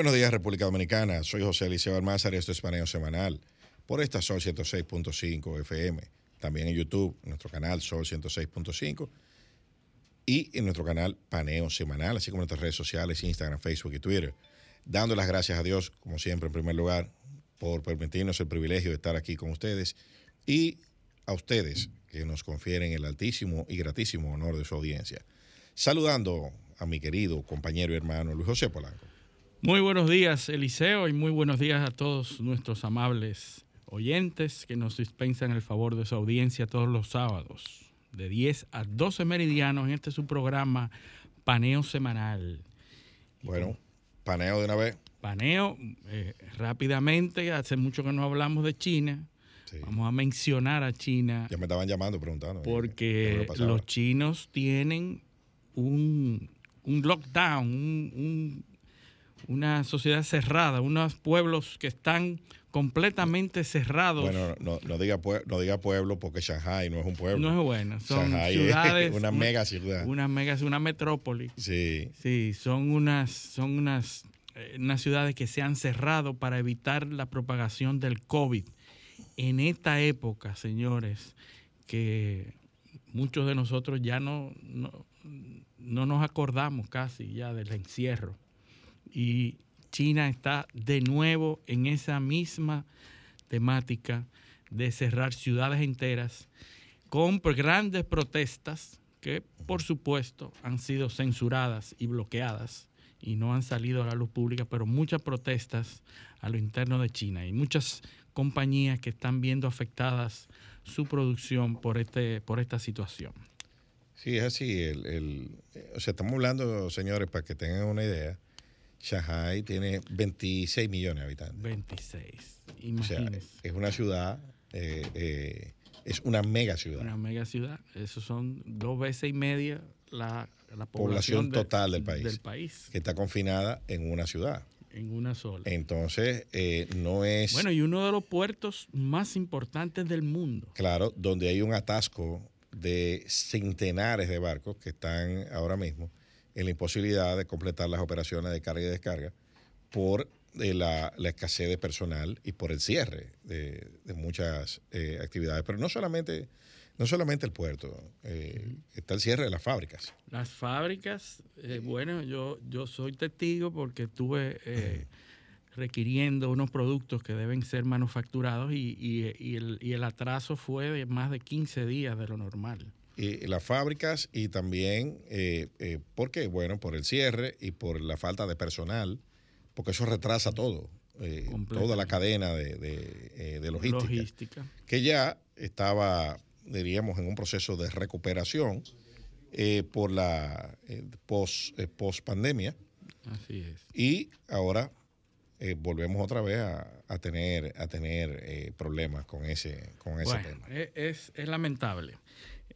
buenos días, República Dominicana. Soy José Eliseo Almázar y esto es Paneo Semanal por esta Sol 106.5 FM. También en YouTube, en nuestro canal Sol 106.5 y en nuestro canal Paneo Semanal, así como en nuestras redes sociales, Instagram, Facebook y Twitter. Dando las gracias a Dios, como siempre, en primer lugar, por permitirnos el privilegio de estar aquí con ustedes y a ustedes que nos confieren el altísimo y gratísimo honor de su audiencia. Saludando a mi querido compañero y hermano Luis José Polanco. Muy buenos días, Eliseo, y muy buenos días a todos nuestros amables oyentes que nos dispensan el favor de su audiencia todos los sábados, de 10 a 12 meridianos, en este su programa Paneo Semanal. Bueno, paneo de una vez. Paneo, eh, rápidamente, hace mucho que no hablamos de China. Sí. Vamos a mencionar a China. Ya me estaban llamando preguntando. Porque los chinos tienen un, un lockdown, un, un una sociedad cerrada, unos pueblos que están completamente cerrados. Bueno, no, no, diga, no diga pueblo porque Shanghai no es un pueblo. No es bueno, son Shanghai ciudades. Es una mega ciudad. Una mega, una metrópoli. Sí. Sí, son unas, son unas, eh, unas ciudades que se han cerrado para evitar la propagación del COVID. En esta época, señores, que muchos de nosotros ya no, no, no nos acordamos casi ya del encierro y China está de nuevo en esa misma temática de cerrar ciudades enteras con grandes protestas que por supuesto han sido censuradas y bloqueadas y no han salido a la luz pública, pero muchas protestas a lo interno de China y muchas compañías que están viendo afectadas su producción por, este, por esta situación. Sí, es así. El, o sea, estamos hablando, señores, para que tengan una idea, Shanghai tiene 26 millones de habitantes. 26, imagínense. O sea, es una ciudad, eh, eh, es una mega ciudad. Una mega ciudad. Eso son dos veces y media la, la población, población, total del país, del país. Que está confinada en una ciudad. En una sola. Entonces, eh, no es... Bueno, y uno de los puertos más importantes del mundo. Claro, donde hay un atasco de centenares de barcos que están ahora mismo en la imposibilidad de completar las operaciones de carga y descarga por eh, la, escasez de personal y por el cierre de, de muchas eh, actividades. Pero no solamente, no solamente el puerto, eh, está el cierre de las fábricas. Las fábricas, eh, bueno, yo, yo soy testigo porque estuve eh, requiriendo unos productos que deben ser manufacturados y, y, y, el, y el atraso fue de más de 15 días de lo normal y las fábricas y también, eh, eh, ¿por qué? Bueno, por el cierre y por la falta de personal, porque eso retrasa todo, eh, toda la cadena de, de, de logística, logística, que ya estaba, diríamos, en un proceso de recuperación por la post, post pandemia. Así es. Y ahora volvemos otra vez a, a tener, a tener problemas con ese, con ese bueno, tema. Es, es lamentable.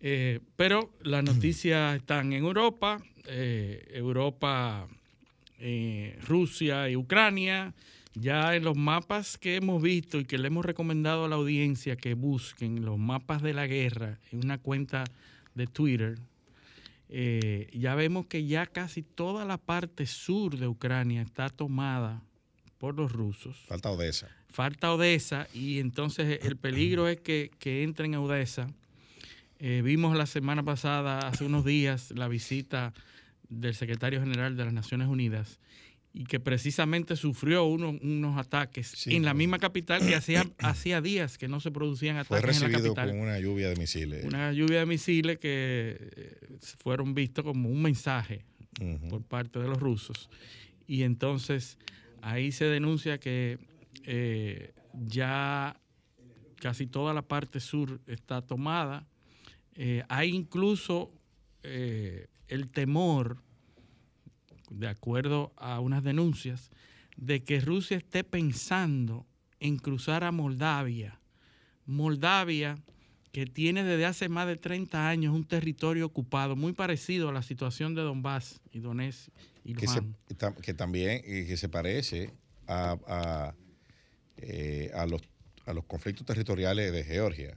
Eh, pero las noticias están en Europa, eh, Europa, eh, Rusia y Ucrania. Ya en los mapas que hemos visto y que le hemos recomendado a la audiencia que busquen los mapas de la guerra en una cuenta de Twitter, ya vemos que ya casi toda la parte sur de Ucrania está tomada por los rusos. Falta Odessa. Falta Odessa y entonces el peligro es que, que entren a Odessa eh, vimos la semana pasada, hace unos días, la visita del secretario general de las Naciones Unidas y que precisamente sufrió uno, unos ataques sí, en la misma capital que hacía, hacía días que no se producían ataques fue recibido en la capital. con una lluvia de misiles. Una lluvia de misiles que eh, fueron vistos como un mensaje uh -huh. por parte de los rusos. Y entonces ahí se denuncia que eh, ya casi toda la parte sur está tomada. Eh, hay incluso eh, el temor, de acuerdo a unas denuncias, de que Rusia esté pensando en cruzar a Moldavia. Moldavia, que tiene desde hace más de 30 años un territorio ocupado muy parecido a la situación de Donbass y Donetsk y que, se, que también que se parece a, a, eh, a los, a los conflictos territoriales De Georgia.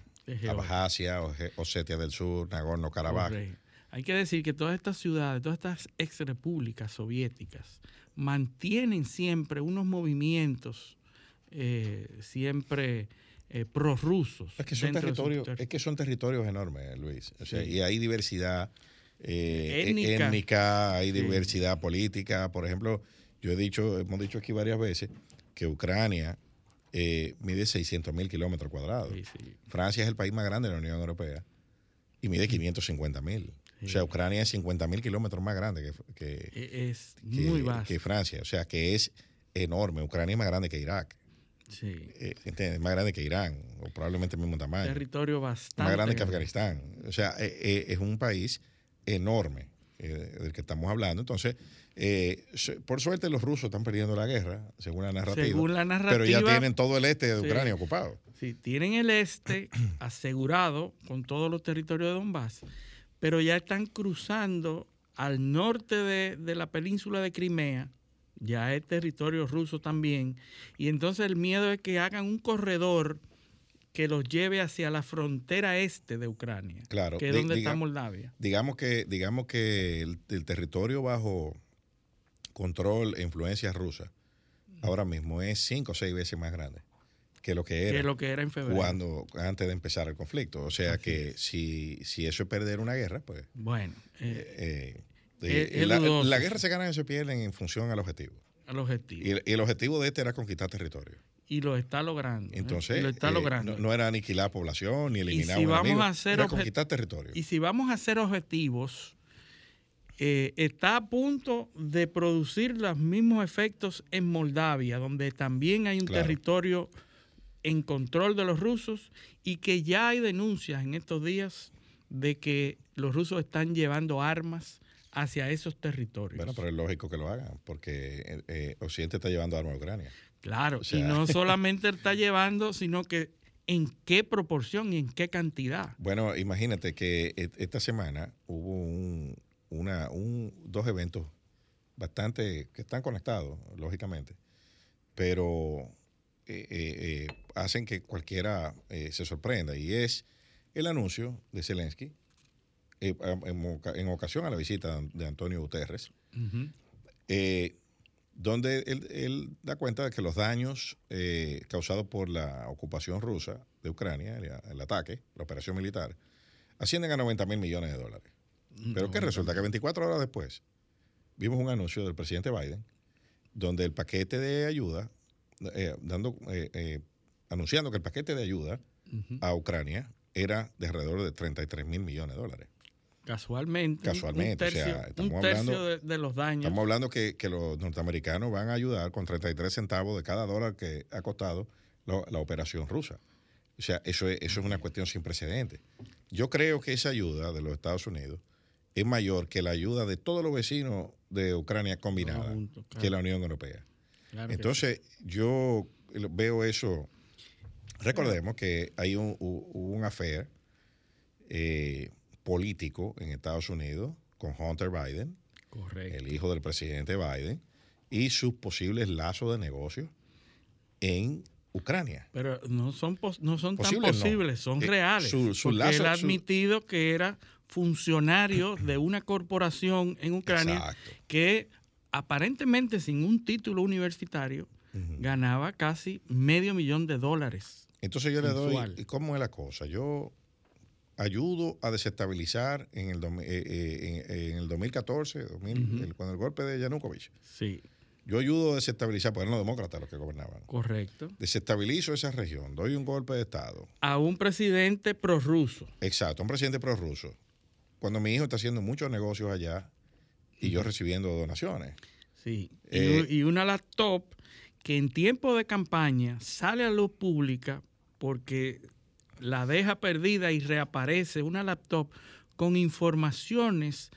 Abjasia, Osetia del Sur, Nagorno-Karabaj. Hay que decir que todas estas ciudades, todas estas ex repúblicas soviéticas, mantienen siempre unos movimientos eh, siempre eh, prorrusos. Es que son territorios, ter- es que son territorios enormes, Luis. O sea, Sí. y hay diversidad eh, Étnica. étnica, hay Sí. diversidad política. Por ejemplo, yo he dicho, hemos dicho aquí varias veces que Ucrania eh, mide 600 mil kilómetros cuadrados. Sí, sí. Francia es el país más grande de la Unión Europea y mide 550 mil. O sea, Ucrania es 50 mil kilómetros más grande que, que, E- Es que- muy vasto. que Francia. O sea, que es enorme. Ucrania es más grande que Irak. sí. Eh, ¿entiendes? Más grande que Irán, o probablemente el mismo tamaño. Territorio bastante. más grande que. Afganistán. O sea, eh, eh, es un país enorme eh, del que estamos hablando. Entonces, eh, por suerte los rusos están perdiendo la guerra, según la narrativa. Según la Pero ya tienen todo el este de sí. Ucrania ocupado. Sí, tienen el este asegurado con todos los territorios de Donbass, pero ya están cruzando al norte de, de la península de Crimea, ya es territorio ruso también, y entonces el miedo es que hagan un corredor que los lleve hacia la frontera este de Ucrania, Claro, que es donde diga- está Moldavia. Digamos que, digamos que el, el territorio bajo control e influencia rusa ahora mismo es cinco o seis veces más grande que lo que era es lo que era en febrero. cuando antes de empezar el conflicto. O sea Así que si, si eso es perder una guerra, pues Bueno, eh, eh, eh, la, guerra se gana y se pierden en función al objetivo. al objetivo. Y el, y el objetivo de este era conquistar territorio. Y lo está logrando. ¿eh? Entonces, lo está eh, logrando. no, no era aniquilar población ni eliminar si un vamos enemigo, a hacer era conquistar territorio. Y si vamos a hacer objetivos, eh, está a punto de producir los mismos efectos en Moldavia, donde también hay un Claro. territorio en control de los rusos y que ya hay denuncias en estos días de que los rusos están llevando armas hacia esos territorios. Bueno, pero es lógico que lo hagan, porque eh, eh, Occidente está llevando armas a Ucrania. claro, o sea- y no solamente está llevando, sino que en qué proporción y en qué cantidad. Bueno, imagínate que e- esta semana hubo un, una, un, dos eventos bastante que están conectados, lógicamente, pero eh, eh, eh, hacen que cualquiera se sorprenda. Y es el anuncio de Zelensky en, oca- en ocasión a la visita de Antonio Guterres, donde él, él da cuenta de que los daños eh, causados por la ocupación rusa de Ucrania, el, el ataque, la operación militar, ascienden a 90 mil millones de dólares. Pero ¿qué resulta? Que 24 horas después vimos un anuncio del presidente Biden donde el paquete de ayuda, eh, dando, eh, eh, anunciando que el paquete de ayuda a Ucrania era de alrededor de 33 mil millones de dólares. Casualmente. Casualmente, Un o sea, estamos un tercio hablando- de, de los daños. Estamos hablando que, que los norteamericanos van a ayudar con 33 centavos de cada dólar que ha costado la operación rusa. O sea, eso es, eso es una cuestión sin precedentes. Yo creo que esa ayuda de los Estados Unidos es mayor que la ayuda de todos los vecinos de Ucrania combinada, juntos, claro. que la Unión Europea. Claro Entonces, yo veo eso. Recordemos que hay un, un affair eh, político en Estados Unidos con Hunter Biden. Correcto. el hijo del presidente Biden, y sus posibles lazos de negocio en Ucrania. Pero no son, pos- no son tan Posibles no. son Eh, reales. su- su porque lazo- él ha su- admitido que era funcionario de una corporación en Ucrania Exacto. que aparentemente sin un título universitario ganaba casi medio millón de dólares. Entonces yo le doy. ¿y ¿cómo es la cosa? Yo ayudo a desestabilizar en el, eh, eh, en, en el 2014, 2000, Ujú. el- cuando el golpe de Yanukovych. Sí, Yo ayudo a desestabilizar, porque eran los demócratas los que gobernaban. correcto. Desestabilizo esa región, doy un golpe de Estado. A un presidente prorruso. Exacto, un presidente prorruso. Cuando mi hijo está haciendo muchos negocios allá y yo recibiendo donaciones. Sí. Y Eh, y, una laptop que en tiempo de campaña sale a luz pública porque la deja perdida y reaparece una laptop con informaciones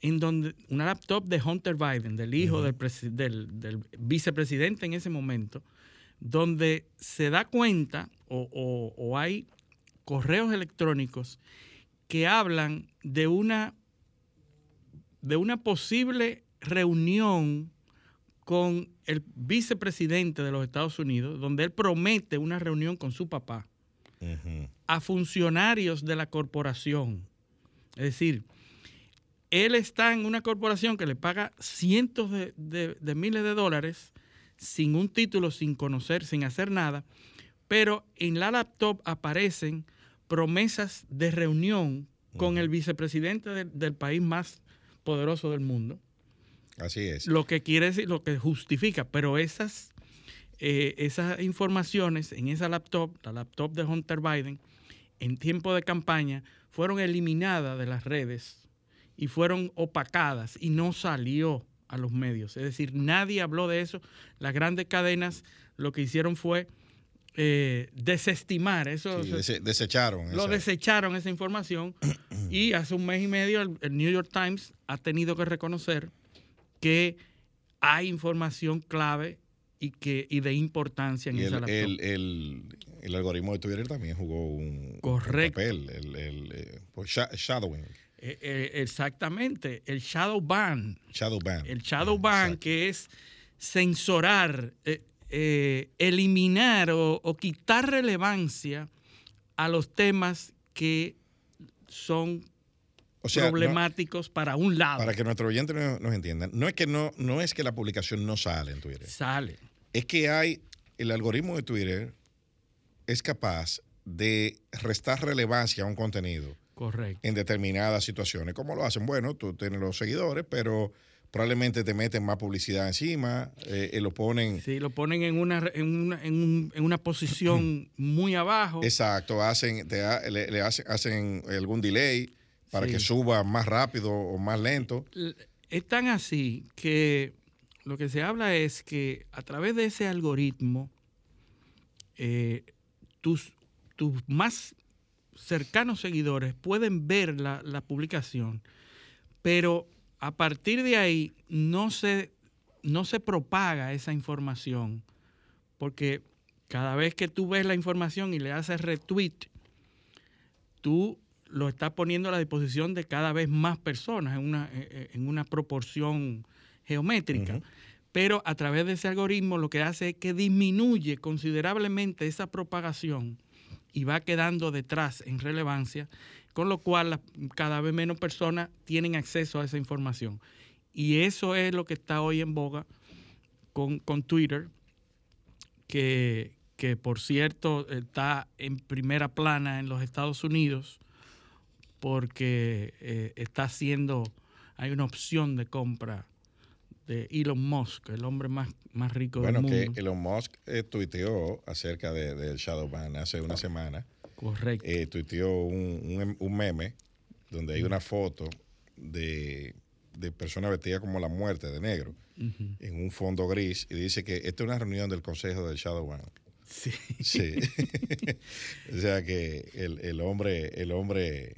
en donde una laptop de Hunter Biden, del hijo del, del, vicepresidente en ese momento, donde se da cuenta o, o hay correos electrónicos que hablan de una, de una posible reunión con el vicepresidente de los Estados Unidos, donde él promete una reunión con su papá, a funcionarios de la corporación. Es decir, él está en una corporación que le paga cientos de, miles de dólares sin un título, sin conocer, sin hacer nada, pero en la laptop aparecen promesas de reunión con el vicepresidente del país más poderoso del mundo Así es. Lo que quiere decir, lo que justifica, pero esas, eh, esas informaciones en esa laptop, la laptop de Hunter Biden, en tiempo de campaña, fueron eliminadas de las redes y fueron opacadas y no salió a los medios. Es decir, nadie habló de eso. Las grandes cadenas lo que hicieron fue eh, desestimar eso. desecharon. Lo desecharon esa información y hace un mes y medio el New York Times ha tenido que reconocer que hay información clave y, que, y de importancia en esa el, el, el, el, algoritmo de Twitter también jugó un, papel, el, el, pues, shadowing. Eh, eh, exactamente, el shadow ban. Shadow ban. El shadow ban, que es censorar, eh, eliminar o, o, quitar relevancia a los temas que son problemáticos para un lado. Para que nuestro oyente nos, entiendan, no es que no, no es que la publicación no sale en Twitter. Sale. Es que hay, el algoritmo de Twitter es capaz de restar relevancia a un contenido. Correcto. En determinadas situaciones. ¿Cómo lo hacen? Bueno, tú tienes los seguidores, pero probablemente te meten más publicidad encima, eh, lo ponen... Sí, lo ponen en una, en una, en una posición muy abajo. Exacto, hacen, te, le, hacen, hacen algún delay para que suba más rápido o más lento. Es tan así que lo que se habla es que a través de ese algoritmo, eh, tus, tus más cercanos seguidores pueden ver la, la, publicación, pero a partir de ahí no se, no se propaga esa información, porque cada vez que tú ves la información y le haces retweet, tú lo está poniendo a la disposición de cada vez más personas en una, eh, eh, en una proporción geométrica. Pero a través de ese algoritmo lo que hace es que disminuye considerablemente esa propagación y va quedando detrás en relevancia, con lo cual cada vez menos personas tienen acceso a esa información. Y eso es lo que está hoy en boga con, con Twitter, que, que por cierto está en primera plana en los Estados Unidos porque eh, está haciendo, hay una opción de compra de Elon Musk, el hombre más, más rico del mundo. Bueno, que Elon Musk eh, tuiteó acerca del de, Shadow Ban hace una semana. Correcto. Eh, tuiteó un, un, meme donde hay una foto de, de personas vestidas como la muerte de negro en un fondo gris y dice que esta es una reunión del Consejo del Shadow Ban. Sí. Sí. o sea que el, el hombre, el hombre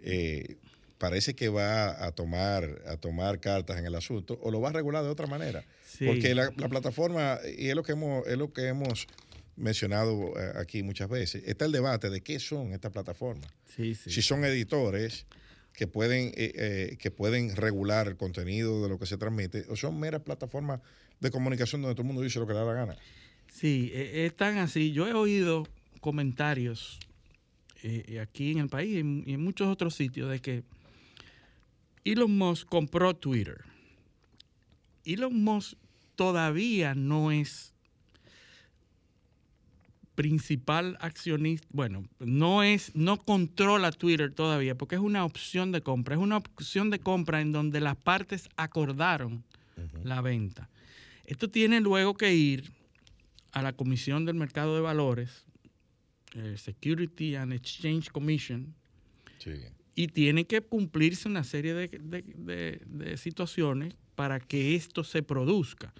eh, parece que va a tomar, a tomar cartas en el asunto o lo va a regular de otra manera. Porque la, plataforma, y es lo que hemos, es lo que hemos mencionado eh, aquí muchas veces, está el debate de qué son estas plataformas. si son editores que pueden, eh, que pueden regular el contenido de lo que se transmite, o son meras plataformas de comunicación donde todo el mundo dice lo que le da la gana. Sí, están así. Yo he oído comentarios eh, aquí en el país y en, muchos otros sitios de que Elon Musk compró Twitter. Elon Musk todavía no es principal accionista, bueno, no es, no controla Twitter todavía, porque es una opción de compra, es una opción de compra en donde las partes acordaron la venta. Esto tiene luego que ir a la Comisión del Mercado de Valores eh, Security and Exchange Commission, y tiene que cumplirse una serie de, situaciones para que esto se produzca.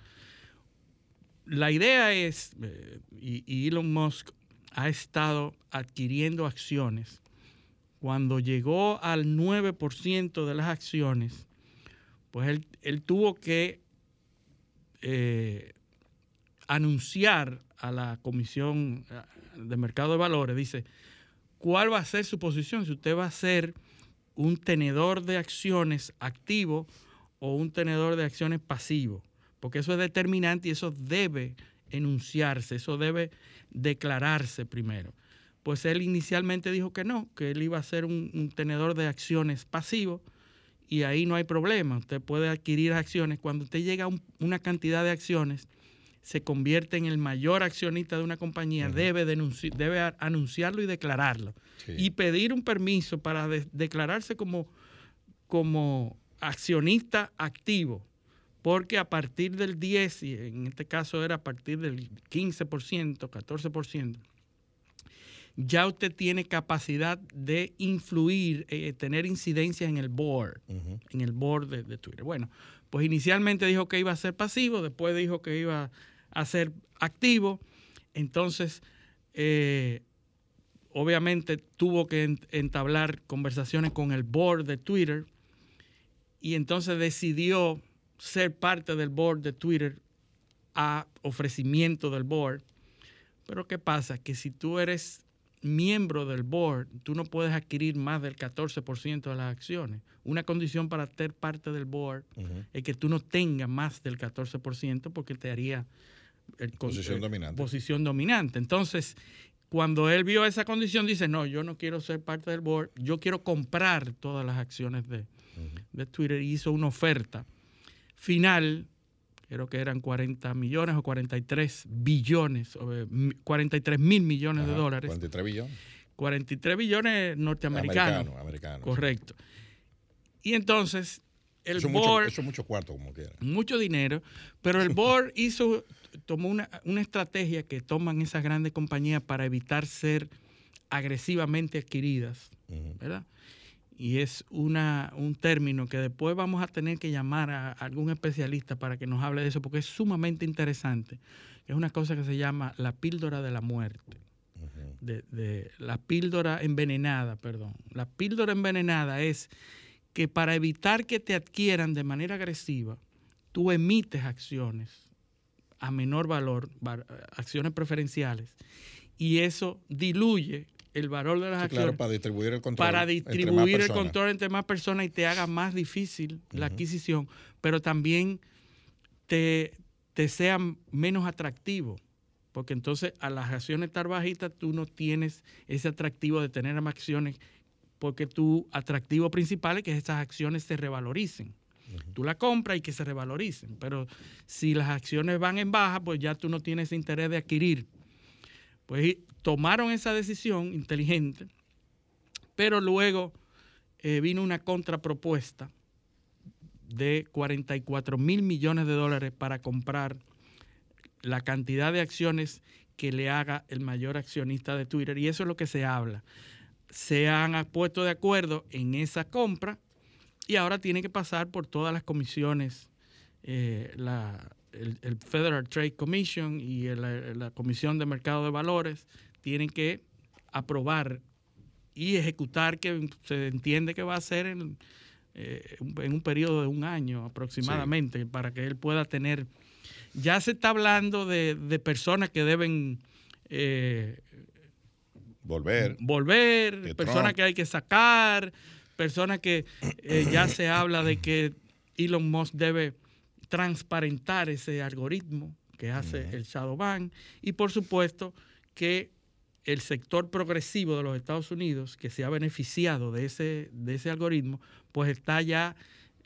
La idea es, eh, y, Elon Musk ha estado adquiriendo acciones, cuando llegó al 9% de las acciones, pues él, tuvo que eh, anunciar a la Comisión eh, de Mercado de Valores, dice, ¿cuál va a ser su posición? Si usted va a ser un tenedor de acciones activo o un tenedor de acciones pasivo, porque eso es determinante y eso debe enunciarse, eso debe declararse primero. Pues él inicialmente dijo que no, que él iba a ser un, un tenedor de acciones pasivo y ahí no hay problema. Usted puede adquirir acciones. Cuando usted llega a un- una cantidad de acciones, se convierte en el mayor accionista de una compañía, debe, denunci- debe anunciarlo y declararlo. Sí. Y pedir un permiso para de- declararse como, como accionista activo. Porque a partir del 10, y en este caso era a partir del 15%, 14%, ya usted tiene capacidad de influir, eh, tener incidencias en el board, en el board de, de Twitter. Bueno, pues inicialmente dijo que iba a ser pasivo, después dijo que iba a ser activo, entonces eh, obviamente tuvo que ent- entablar conversaciones con el board de Twitter y entonces decidió ser parte del board de Twitter a ofrecimiento del board. Pero ¿qué pasa? Que si tú eres miembro del board, tú no puedes adquirir más del 14% de las acciones. Una condición para ser parte del board es que tú no tengas más del 14% porque te haría el Posición eh, dominante. Posición dominante. Entonces, cuando él vio esa condición, dice, no, yo no quiero ser parte del board, yo quiero comprar todas las acciones de, de Twitter y hizo una oferta final, creo que eran 40 millones o 43 billones, o, eh, mi- 43 mil millones de dólares, 43 billones. 43 billones norteamericanos. Americano, americano. Correcto. Y entonces, el Eso es mucho, board, eso es mucho cuarto, como quiera. mucho dinero, pero el board hizo, tomó una, una estrategia que toman esas grandes compañías para evitar ser agresivamente adquiridas. ¿verdad? Y es una, un término que después vamos a tener que llamar a algún especialista para que nos hable de eso, porque es sumamente interesante. Es una cosa que se llama la píldora de la muerte de, de la píldora envenenada, perdón. La píldora envenenada es que para evitar que te adquieran de manera agresiva, tú emites acciones a menor valor, va- acciones preferenciales, y eso diluye el valor de las Sí, acciones claro, para distribuir el control. para entre más distribuir el personas. control entre más personas y te haga más difícil la adquisición, pero también te, te sea menos atractivo. Porque entonces a las acciones estar bajitas tú no tienes ese atractivo de tener más acciones porque tu atractivo principal es que esas acciones se revaloricen. Tú la compras y que se revaloricen. Pero si las acciones van en baja, pues ya tú no tienes interés de adquirir. Pues tomaron esa decisión inteligente, pero luego eh, vino una contrapropuesta de 44 mil millones de dólares para comprar la cantidad de acciones que le haga el mayor accionista de Twitter. Y eso es lo que se habla. Se han puesto de acuerdo en esa compra y ahora tiene que pasar por todas las comisiones, eh, la, el, el Federal Trade Commission y el- la, Comisión de Mercado de Valores tienen que aprobar y ejecutar que se entiende que va a ser en, eh, un- en un periodo de un año aproximadamente para que él pueda tener... Ya se está hablando de, de personas que deben eh, Volver. volver, personas Trump. que hay que sacar, personas que eh, ya se habla de que Elon Musk debe transparentar ese algoritmo que hace el shadow ban y por supuesto que el sector progresivo de los Estados Unidos que se ha beneficiado de ese, de ese algoritmo, pues está ya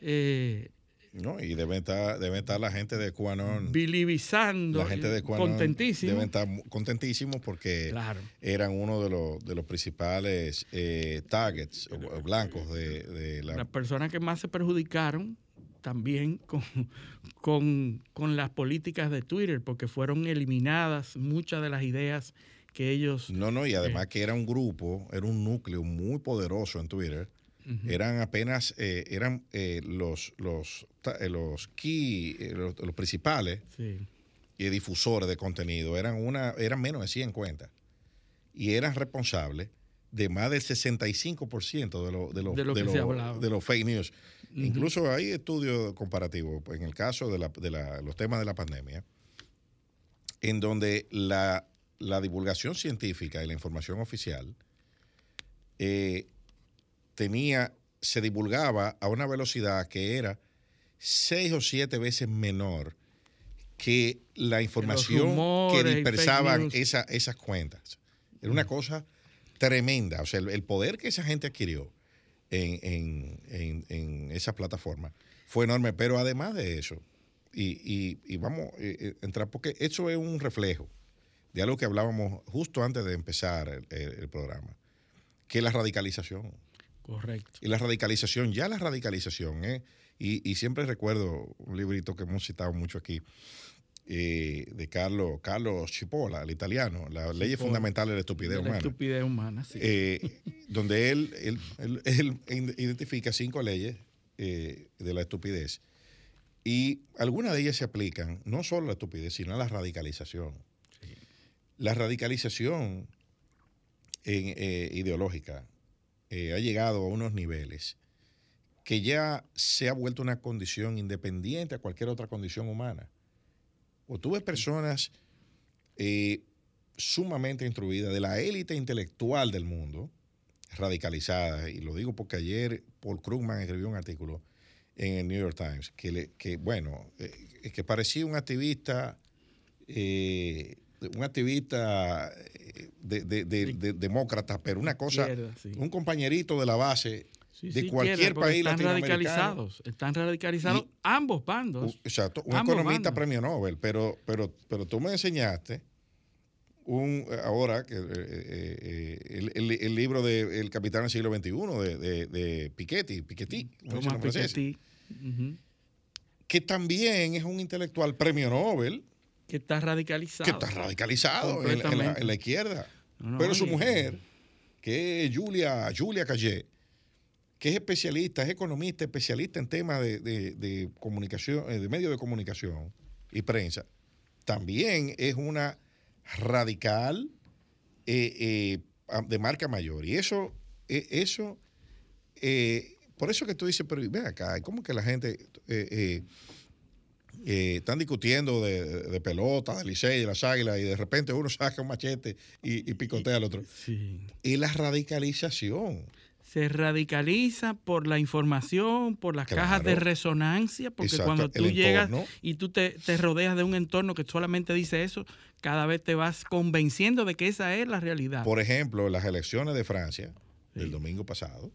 eh, ¿no? Y deben estar, estar la gente de QAnon. bilivizando, La gente de QAnon contentísimo. deben estar contentísimos porque Claro. eran uno de los, de los principales eh, targets o blancos de, de la... las personas que más se perjudicaron también con, con, con las políticas de Twitter, porque fueron eliminadas muchas de las ideas que ellos... No, no, y además que era un grupo, era un núcleo muy poderoso en Twitter. Eran apenas, eh, eran eh, los, los, eh, los key, eh, los, los principales Sí, y difusores de contenido. Eran, una, eran menos de 100 cuentas. Y eran responsables de más del 65% de, lo- de, los, De lo que los- de los fake news. Incluso hay estudios comparativos, pues, en el caso de, la- de la- los temas de la pandemia, en donde la, la divulgación científica y la información oficial eh, tenía, se divulgaba a una velocidad que era seis o siete veces menor que la información que dispersaban esa- esas cuentas. Era una cosa tremenda. O sea, el, el poder que esa gente adquirió en, en- en- en esa plataforma fue enorme. Pero además de eso, y, y- y vamos a entrar, porque eso es un reflejo de algo que hablábamos justo antes de empezar el, el- el programa, que es la radicalización. Correcto. Y la radicalización, ya la radicalización, ¿eh? y, y siempre recuerdo un librito que hemos citado mucho aquí, eh, de Carlos, Carlos Cipolla, el italiano, La ley Cipolla. fundamental de la estupidez De la humana, estupidez humana, sí. eh, donde él, él- él- él identifica cinco leyes eh, de la estupidez. Y algunas de ellas se aplican no solo a la estupidez, sino a la radicalización. La radicalización en, eh, ideológica ha llegado a unos niveles que ya se ha vuelto una condición independiente a cualquier otra condición humana. O tú ves personas eh, sumamente instruidas de la élite intelectual del mundo, radicalizadas, y lo digo porque ayer Paul Krugman escribió un artículo en el New York Times que, le- que bueno, eh, que parecía un activista, eh, un activista eh, de, de- de- de- demócrata, pero una cosa, un compañerito de la base Sí, de sí, cualquier porque país están radicalizados, están radicalizados ambos bandos. Exacto, un economista bandos. premio Nobel, pero, pero, pero tú me enseñaste un ahora que eh, eh, eh, el, el- el libro de El Capitán del siglo XXI de, de, de Piketty, Piketty, que también es un intelectual premio Nobel que está radicalizado. que está radicalizado en, la- en la, Completamente. en la izquierda. No, no, Pero su mujer, que es Julia, Julia Cayet, que es especialista, es economista, especialista en temas de, de- de comunicación, eh, de medios de comunicación y prensa, también es una radical eh, eh, de marca mayor. Y eso, eh, eso, por eso que tú dices, pero ven acá, ¿cómo que la gente están discutiendo de, de pelota, de Licey, de las águilas, y de repente uno saca un machete y, y picotea al otro? Sí. Y la radicalización. Se radicaliza por la información, por las Claro. cajas de resonancia, porque Exacto, cuando el tú llegas entorno. y tú te, te rodeas de un entorno que solamente dice eso, cada vez te vas convenciendo de que esa es la realidad. Por ejemplo, las elecciones de Francia del domingo pasado.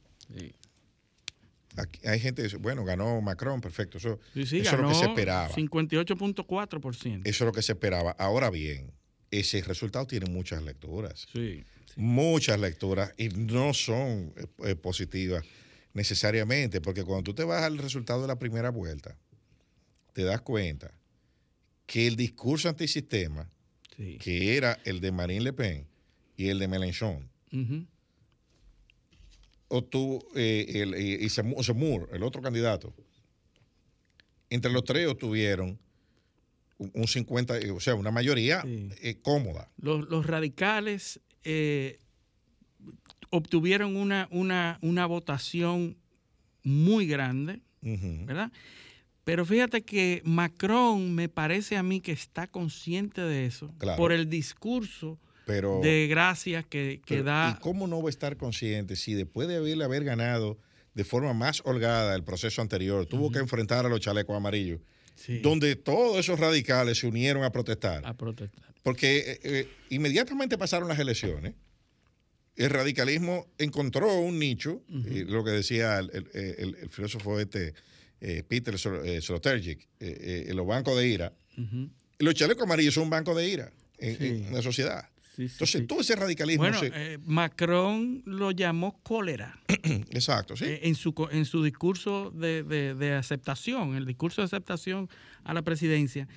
aquí hay gente que dice, bueno, ganó Macron, perfecto. Eso, Sí, sí, eso es lo que se esperaba. 58.4%. Eso es lo que se esperaba. Ahora bien, ese resultado tiene muchas lecturas. Sí. Muchas lecturas y no son eh, eh, positivas necesariamente, porque cuando tú te vas al resultado de la primera vuelta, te das cuenta que el discurso antisistema, sí. que era el de Marine Le Pen y el de Mélenchon, Ujú. o tú eh, el, y Zemmour, el otro candidato, entre los tres obtuvieron un un 50, o sea, una mayoría Sí. eh, cómoda. Los, los radicales eh, obtuvieron una, una, una votación muy grande. ¿verdad? Pero fíjate que Macron me parece a mí que está consciente de eso Claro. por el discurso Pero, de gracias que, que pero, da. ¿Y cómo no va a estar consciente si después de haberle haber ganado de forma más holgada el proceso anterior, tuvo que enfrentar a los chalecos amarillos, Sí, donde todos esos radicales se unieron a protestar? a protestar. Porque eh, eh, inmediatamente pasaron las elecciones, el radicalismo encontró un nicho, lo que decía el, el- el- el filósofo este, eh, Peter Slo- eh, los bancos de ira. Los chalecos amarillos son un banco de ira en, Sí. en la sociedad. Sí, sí, Entonces, sí. todo ese radicalismo... Bueno, se- eh, Macron lo llamó cólera. exacto, sí. eh, en, su, en su discurso de, de- de aceptación, el discurso de aceptación a la presidencia.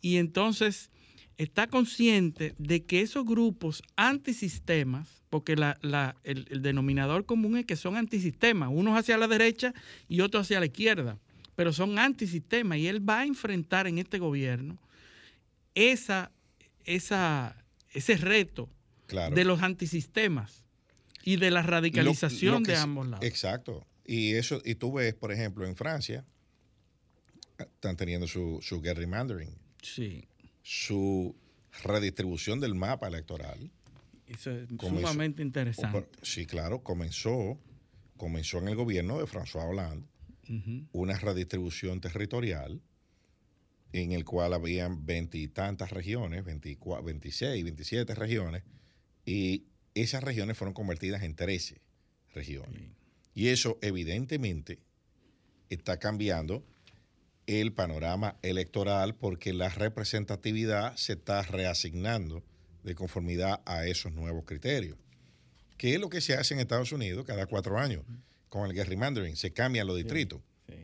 Y entonces está consciente de que esos grupos antisistemas, porque la- la- el, el denominador común es que son antisistemas, unos hacia la derecha y otros hacia la izquierda, pero son antisistemas y él va a enfrentar en este gobierno esa, esa, ese reto claro. de los antisistemas y de la radicalización lo que de ambos lados. Exacto. y eso, y tú ves, por ejemplo, en Francia, están teniendo su, su gerrymandering, Sí. su redistribución del mapa electoral. Eso es Comenzó- sumamente interesante. Sí, claro, comenzó, comenzó en el gobierno de François Hollande una redistribución territorial en el cual habían veintitantas regiones, 24, 26, 27 regiones, y esas regiones fueron convertidas en 13 regiones. Y eso evidentemente está cambiando el panorama electoral porque la representatividad se está reasignando de conformidad a esos nuevos criterios. ¿Qué es lo que se hace en Estados Unidos cada cuatro años? Con el gerrymandering, se cambian los distritos. Sí.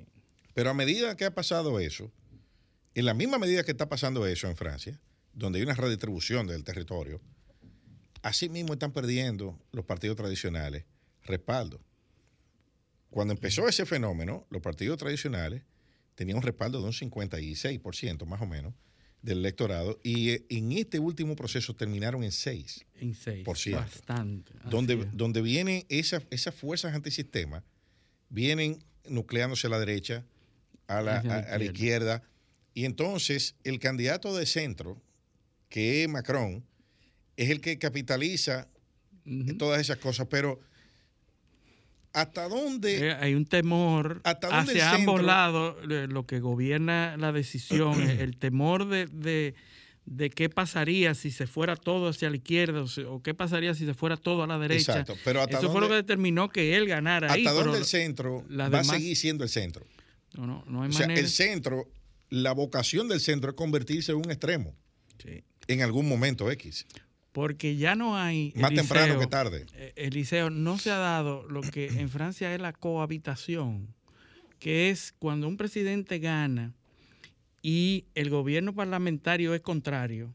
Pero a medida que ha pasado eso, en la misma medida que está pasando eso en Francia, donde hay una redistribución del territorio, así mismo están perdiendo los partidos tradicionales respaldo. Cuando empezó ese fenómeno, los partidos tradicionales tenían un respaldo de un 56% más o menos del electorado y eh, en este último proceso terminaron en 6 En seis. Por ciento. Bastante. así donde, es. donde vienen esas, esas fuerzas antisistema, vienen nucleándose a la derecha, a la, Hacia la a- a la izquierda, y entonces el candidato de centro, que es Macron, es el que capitaliza Ujú. todas esas cosas, pero ¿hasta dónde? Eh, Hay un temor ¿Hasta dónde el hacia ambos centro- lados, eh, lo que gobierna la decisión, el temor de, de, de qué pasaría si se fuera todo hacia la izquierda o, se- o qué pasaría si se fuera todo a la derecha. Exacto, pero ¿hasta Eso fue lo que determinó que él ganara ahí. ¿Hasta pero dónde el centro va demás- a seguir siendo el centro? no, no, no hay O sea, manera. el centro, la vocación del centro es convertirse en un extremo Sí. en algún momento X, Porque ya no hay. más temprano que tarde. eh, Eliseo, no se ha dado lo que en Francia es la cohabitación, que es cuando un presidente gana y el gobierno parlamentario es contrario.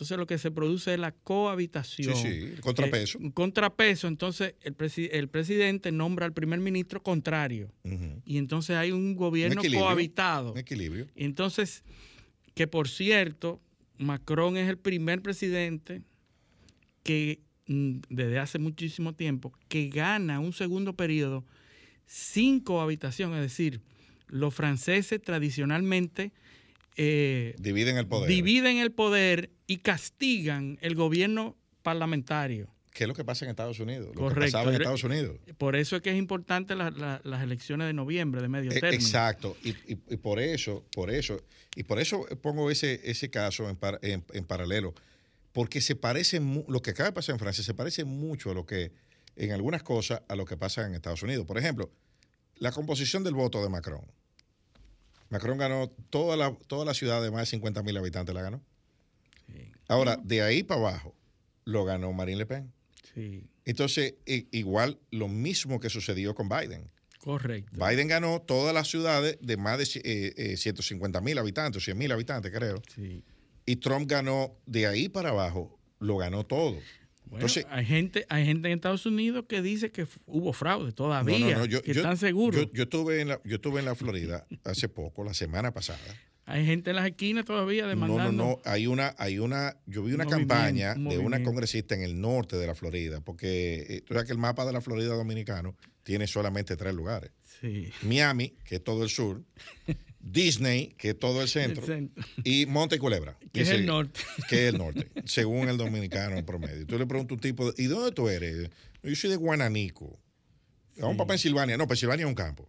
Entonces lo que se produce es la cohabitación. Sí, sí, contrapeso. Eh, contrapeso, entonces el, presi- el presidente nombra al primer ministro contrario. Y entonces hay un gobierno cohabitado. Un equilibrio. Y Entonces, que por cierto, Macron es el primer presidente que mm, desde hace muchísimo tiempo que gana un segundo periodo sin cohabitación, es decir, los franceses tradicionalmente eh, Dividen el poder. dividen el poder y castigan el gobierno parlamentario. ¿Qué es lo que pasa en Estados Unidos? Lo que Correcto. pasaba en Estados Unidos. Por eso es que es importante la- la- las elecciones de noviembre de medio Eh, término. Exacto. Y, y- y por eso, por eso, y por eso pongo ese, ese caso en, par- en- en paralelo. Porque se parece, lo que acaba de pasar en Francia se parece mucho a lo que, en algunas cosas, a lo que pasa en Estados Unidos. Por ejemplo, la composición del voto de Macron. Macron ganó toda la, toda la ciudad de más de 50 mil habitantes, la ganó. Ahora, de ahí para abajo, lo ganó Marine Le Pen. Sí, Entonces, igual lo mismo que sucedió con Biden. correcto. Biden ganó todas las ciudades de más de eh, eh, 150 mil habitantes, 100 mil habitantes, creo. Sí. Y Trump ganó de ahí para abajo, lo ganó todo. Bueno, Entonces- hay gente, hay gente en Estados Unidos que dice que hubo fraude todavía, No, no, no, yo, que yo- están seguros. Yo, yo estuve en la, yo estuve en la Florida hace poco, la semana pasada. Hay gente en las esquinas todavía No, demandando. no, no. Hay una, hay una, yo vi una movimiento, campaña de una congresista en el norte de la Florida, porque eh, tú sabes que el mapa de la Florida dominicano tiene solamente tres lugares. Sí. Miami, que es todo el sur, Disney, que es todo el centro, y Monte Culebra. Que es el norte. Que es el norte, según el dominicano en promedio. Tú le preguntas a un tipo, ¿y dónde tú eres? Yo soy de Guananico. Vamos para Pensilvania. No, Pensilvania es un campo.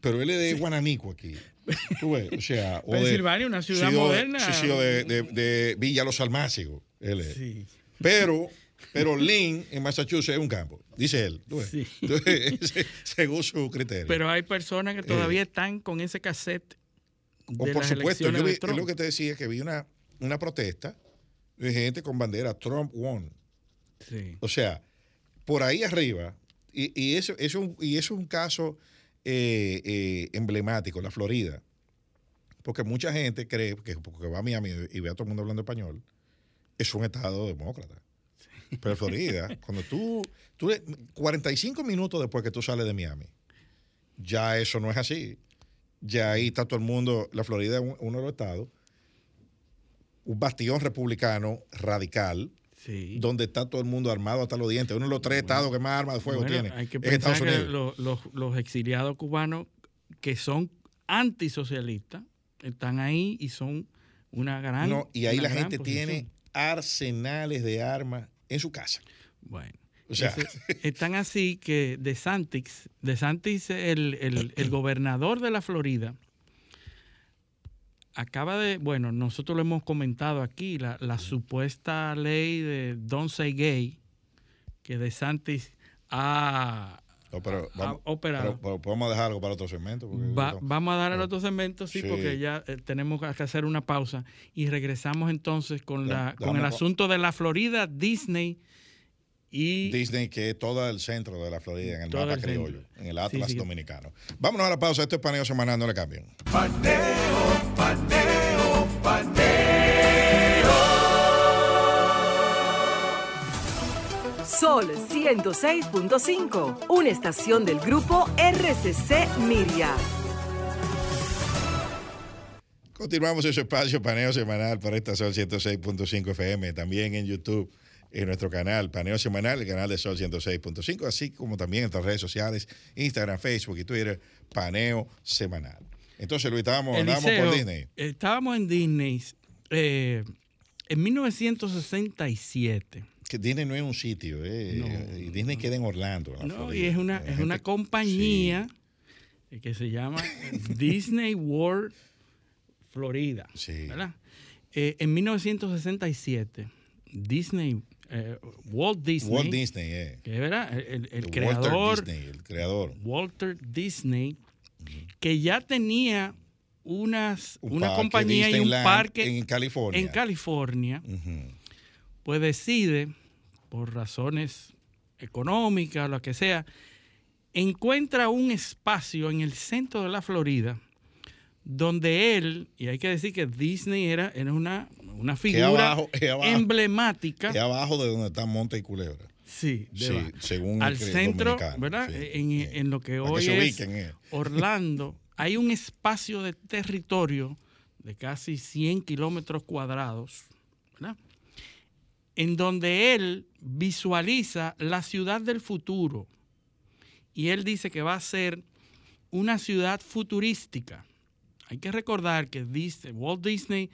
Pero él es de Guananico aquí. Tú ves, o sea, o de- Pensilvania, una ciudad moderna. Sí, sí, o de, de- de Villa Los Almácigos. Él es. Sí. Pero, pero Lynn en Massachusetts es un campo, dice él. tú ves. Sí. Entonces, según su criterio. Pero hay personas que todavía están con ese cassette Eh. O de por las supuesto, yo vi, de lo que te decía, que vi una, una protesta de gente con bandera Trump won. Sí. O sea, por ahí arriba, y, y eso, eso, y eso es un caso eh, eh, emblemático, la Florida. Porque mucha gente cree que porque va a Miami y ve a todo el mundo hablando español, es un estado demócrata. Pero Florida, cuando tú, tú, 45 minutos después que tú sales de Miami, ya eso no es así. Ya ahí está todo el mundo, la Florida es un- uno de los estados, un bastión republicano radical, Sí. donde está todo el mundo armado hasta los dientes. Uno de los tres estados que más armas de fuego Bueno, tiene Hay que es pensar Estados que Unidos. lo- los, los exiliados cubanos que son antisocialistas están ahí y son una gran. No, y ahí la gente tiene arsenales de armas en su casa. Bueno. O sea, Entonces, están así que De Santis, De Santis, el, el- el gobernador de la Florida, acaba de, bueno, nosotros lo hemos comentado aquí, la, la supuesta ley de Don't Say Gay, que De Santis ha, no, pero, ha vamos, operado. pero- pero podemos dejar algo para otro segmento. porque Va- no- vamos a dar el no. otro segmento, sí, Sí. porque ya eh, tenemos que hacer una pausa y regresamos entonces con, Ya, la, con el asunto de la Florida, Disney y... Disney, que es todo el centro de la Florida, en el mapa el criollo, centro. en el Atlas Sí, sí. dominicano. Vámonos a la pausa. Esto es paneo semanal, no le cambien. Paneo, paneo, paneo. Sol 106.5, una estación del grupo RCC Miria. Continuamos en su espacio Paneo Semanal para esta Sol 106.5 FM, también en YouTube, en nuestro canal Paneo Semanal, el canal de Sol 106.5, así como también en nuestras redes sociales, Instagram, Facebook y Twitter, Paneo Semanal. Entonces, Luis, estábamos, andábamos por Disney. Estábamos en Disney eh, en 1967. Que Disney no es un sitio, eh, No. Disney queda en Orlando. en ¿no? Florida. Y es una, es una compañía eh, que se llama Disney World Florida. Sí. ¿verdad? Eh, en 1967, Disney, eh, Walt. Disney, Walt Disney, eh. que era el, el- el creador, Disney, el creador. Walter Disney, que ya tenía unas, Un una compañía y un parque en California. en California, pues decide, por razones económicas, lo que sea, encuentra un espacio en el centro de la Florida donde él, y hay que decir que Disney era, era una, una figura abajo, es abajo. emblemática, Es abajo de donde está Monte y Culebra. Sí, de Sí, va- según al centro, dominicano, ¿verdad? sí, en, sí. en lo que hoy es eh. Orlando, hay un espacio de territorio de casi 100 kilómetros cuadrados, ¿verdad? en donde él visualiza la ciudad del futuro. Y él dice que va a ser una ciudad futurística. Hay que recordar que Disney- Walt Disney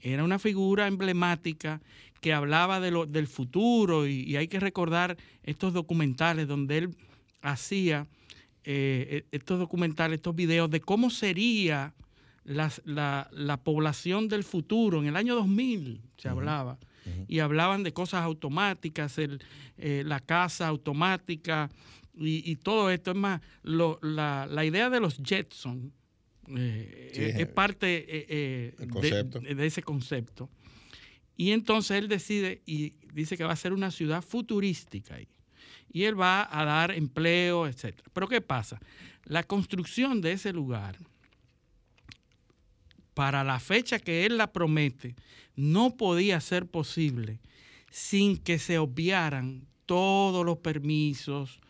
era una figura emblemática que hablaba de lo- del futuro y, y hay que recordar estos documentales donde él hacía eh, estos documentales, estos videos de cómo sería la, la población del futuro. En el año 2000 se hablaba y hablaban de cosas automáticas, el, eh, la casa automática y, y todo esto. Es más, lo- la, la idea de los Jetson eh, Sí, es, es parte de ese concepto. Y entonces él decide y dice que va a ser una ciudad futurística ahí. Y él va a dar empleo, etc. Pero ¿qué pasa? La construcción de ese lugar, para la fecha que él la promete, no podía ser posible sin que se obviaran todos los permisos,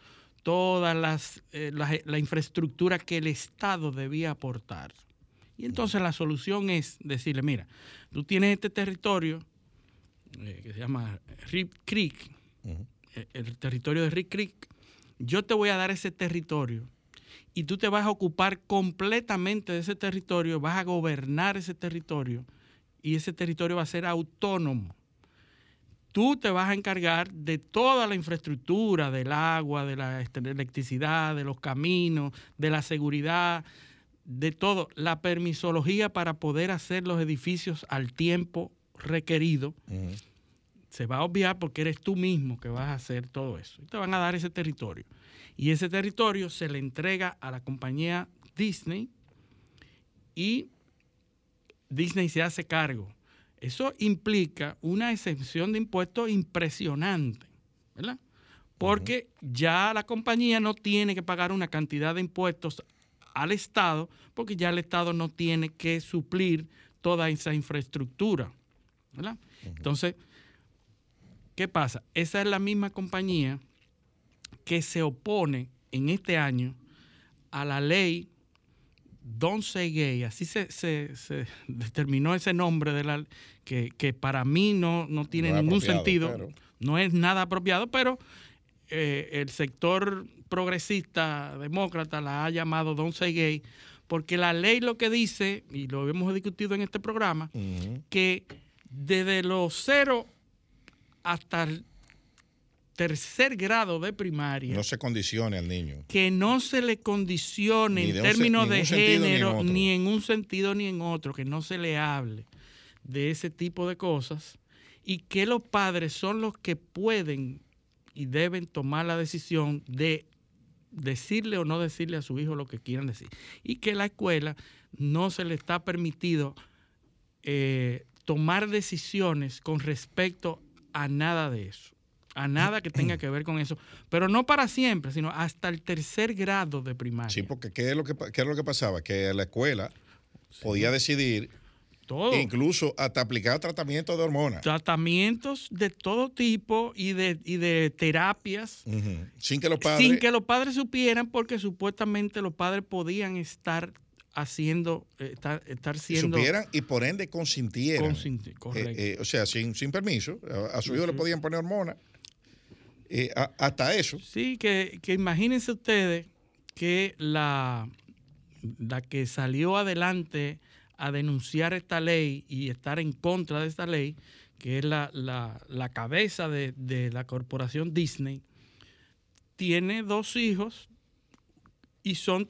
toda las, eh, la, la infraestructura que el Estado debía aportar. Y entonces la solución es decirle, mira, tú tienes este territorio eh, que se llama Rip Creek, Ujú. eh, el territorio de Rip Creek, yo te voy a dar ese territorio y tú te vas a ocupar completamente de ese territorio, vas a gobernar ese territorio y ese territorio va a ser autónomo. Tú te vas a encargar de toda la infraestructura, del agua, de la este, electricidad, de los caminos, de la seguridad, de todo, la permisología para poder hacer los edificios al tiempo requerido se va a obviar porque eres tú mismo que vas a hacer todo eso. Y te van a dar ese territorio. Y ese territorio se le entrega a la compañía Disney y Disney se hace cargo. Eso implica una exención de impuestos impresionante, ¿verdad? Porque ya la compañía no tiene que pagar una cantidad de impuestos al Estado, porque ya el Estado no tiene que suplir toda esa infraestructura, ¿verdad? Entonces, ¿Qué pasa? Esa es la misma compañía que se opone en este año a la ley Say Gay, así se, se- se determinó ese nombre de la que, que para mí no, no tiene No ningún sentido, pero- no es nada apropiado, pero eh, el sector progresista, demócrata, la ha llamado Say Gay, porque la ley lo que dice, y lo hemos discutido en este programa, que desde los cero hasta el tercer grado de primaria, No se condicione al niño. que no se le condicione en un términos de un sentido ni en género, ni en un sentido ni en otro, que no se le hable de ese tipo de cosas y que los padres son los que pueden y deben tomar la decisión de decirle o no decirle a su hijo lo que quieran decir. Y que la escuela no se le está permitido eh, tomar decisiones con respecto a nada de eso, a nada que tenga que ver con eso, pero no para siempre, sino hasta el tercer grado de primaria. Sí, porque ¿qué es lo que, qué es lo que pasaba? Que la escuela podía decidir Todo. incluso hasta aplicar tratamiento de hormonas. Tratamientos de todo tipo y de, y de terapias. Sin que los padres... sin que los padres supieran porque supuestamente los padres podían estar haciendo, eh, estar, estar siendo... supieran y por ende consintieran. Consinti- correcto. Eh, eh, o sea, sin, sin permiso. A, a su hijo le podían poner hormonas. Eh, a- hasta eso. Sí, que, que imagínense ustedes que la, la que salió adelante a denunciar esta ley y estar en contra de esta ley, que es la, la- la cabeza de, de la corporación Disney, tiene dos hijos y son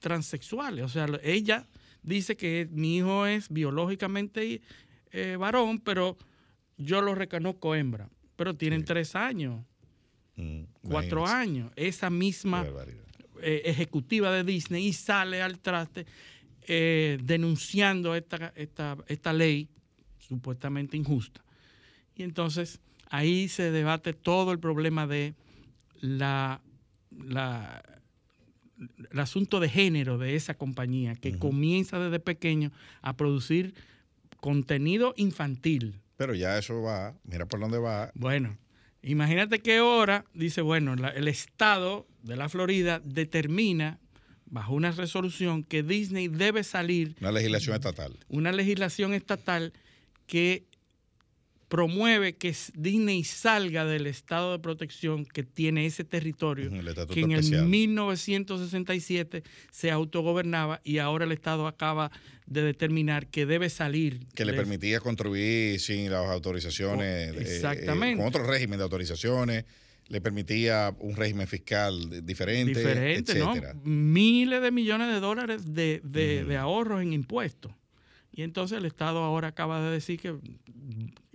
transexuales. O sea, ella dice que mi hijo es biológicamente eh, varón, pero yo lo reconozco hembra. Pero tienen Sí. tres años Mm, cuatro imagínense. años, esa misma eh, ejecutiva de Disney y sale al traste eh, denunciando esta, esta, esta ley supuestamente injusta. Y entonces ahí se debate todo el problema de la, la- el asunto de género de esa compañía que comienza desde pequeño a producir contenido infantil. Pero ya eso va, mira por dónde va. Bueno, imagínate que ahora dice, bueno, la- el estado de la Florida determina bajo una resolución que Disney debe salir Una legislación estatal. una legislación estatal que promueve que Disney salga del estado de protección que tiene ese territorio que en el especial. 1967 se autogobernaba y ahora el Estado acaba de determinar que debe salir. Que le permitía construir sin las autorizaciones. eh, eh, Exactamente. con otro régimen de autorizaciones. Le permitía un régimen fiscal diferente. diferente. Miles de millones de dólares de, de ahorros en impuestos. Y entonces el Estado ahora acaba de decir que,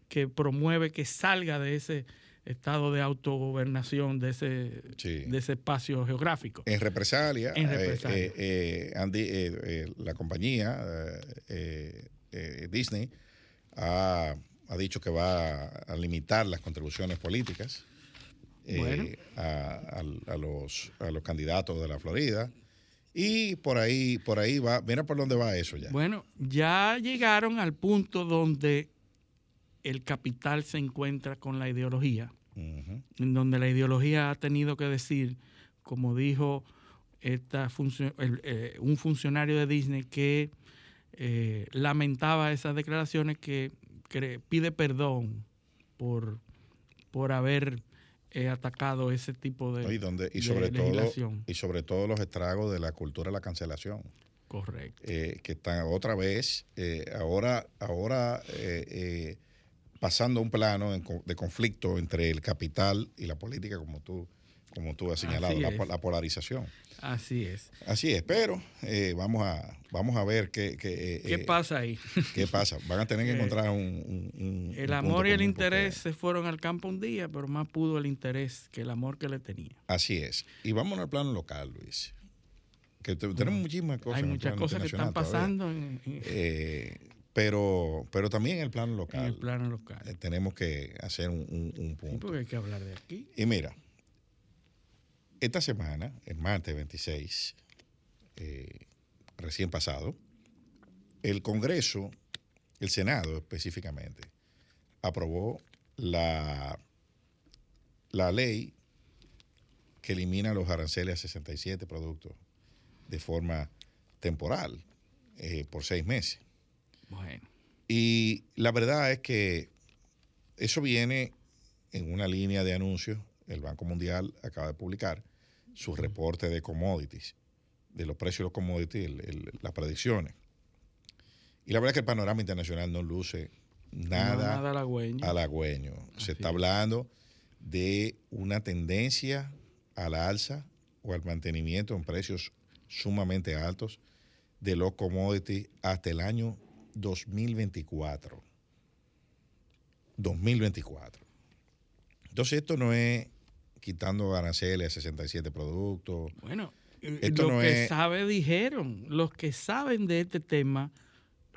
que promueve que salga de ese estado de autogobernación, de ese, Sí. de ese espacio geográfico. En represalia, En eh, represalia. eh, eh, Andy, eh, la compañía Disney ha, ha dicho que va a limitar las contribuciones políticas Bueno. a, a- a los, a los candidatos de la Florida. Y por ahí, por ahí va, mira por dónde va eso ya. Bueno, ya llegaron al punto donde el capital se encuentra con la ideología. En donde la ideología ha tenido que decir, como dijo esta el, eh, un funcionario de Disney que eh, lamentaba esas declaraciones, que, pide perdón por, por haber eh, atacado ese tipo de, Y, donde, y, de sobre todo, y sobre todo los estragos de la cultura de la cancelación. Correcto. que están otra vez, ahora, ahora pasando a un plano de conflicto entre el capital y la política, como tú, como tú has señalado, la, polarización. Así es. Así es, pero eh, vamos, a, vamos a ver qué, qué, eh, ¿Qué eh, pasa ahí? qué pasa. Van a tener que Eh, encontrar un, un- un- El amor y el porque- interés se fueron al campo un día, pero más pudo el interés que el amor que le tenía. Así es. Y vamos al plano local, Luis. Que te- tenemos muchísimas cosas. Hay muchas cosas que están pasando en- en- Eh, pero, pero también en el plano en local. el plano local. eh, tenemos que hacer un, un- un Sí, punto. porque hay que hablar de aquí. Y mira, esta semana, el martes 26, eh, recién pasado, el Congreso, el Senado específicamente, aprobó la, la ley que elimina los aranceles a 67 productos de forma temporal eh, por seis meses. Bueno. Y la verdad es que eso viene en una línea de anuncios. El Banco Mundial acaba de publicar su reporte de commodities, de los precios de los commodities, el- el- las predicciones. Y la verdad es que el panorama internacional no luce nada, Nada halagüeño. halagüeño. Se está es. hablando de una tendencia al alza o al mantenimiento en precios sumamente altos de los commodities hasta el año 2024. 2024. Entonces esto no es quitando aranceles a 67 productos. Bueno, eh, Esto los no que es- saben dijeron, los que saben de este tema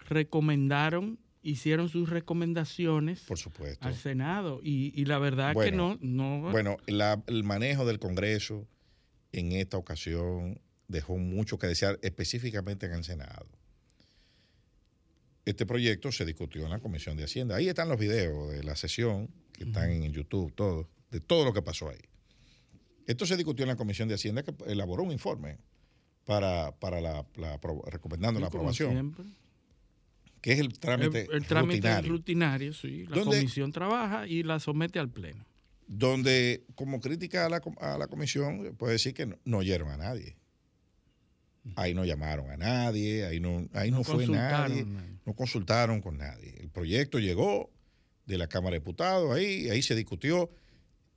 recomendaron, hicieron sus recomendaciones Por supuesto. al Senado y, y la verdad que Bueno, no, no Bueno, la- el manejo del Congreso en esta ocasión dejó mucho que desear, específicamente en el Senado. Este proyecto se discutió en la Comisión de Hacienda. Ahí están los videos de la sesión, que están en YouTube, todo, de todo lo que pasó ahí. Esto se discutió en la Comisión de Hacienda, que elaboró un informe para, para la, la recomendando la aprobación, siempre. que es el trámite, el, el trámite rutinario. rutinario, sí. La ¿Dónde- comisión trabaja y la somete al pleno. donde como crítica a la, a la comisión puede decir que no, no oyeron a nadie. Ahí no llamaron a nadie, ahí no, ahí no, No fue nadie, no consultaron con nadie. El proyecto llegó de la Cámara de Diputados, ahí, ahí se discutió.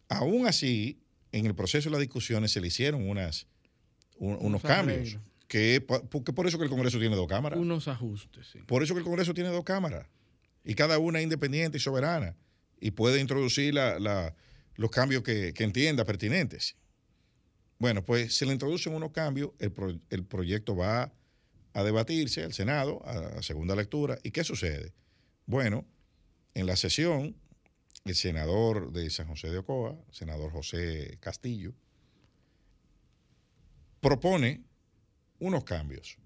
Aún así, en el proceso de las discusiones se le hicieron unas, un- unos cambios, que, por eso que el Congreso tiene dos cámaras. Unos ajustes, sí. Por eso que el Congreso tiene dos cámaras y cada una es independiente y soberana y puede introducir la- la- los cambios que, que entienda pertinentes. Bueno, pues se le introducen unos cambios, el, pro- el proyecto va a debatirse al Senado a, a segunda lectura. ¿Y qué sucede? Bueno, en la sesión, el senador de San José de Ocoa, senador José Castillo, propone unos cambios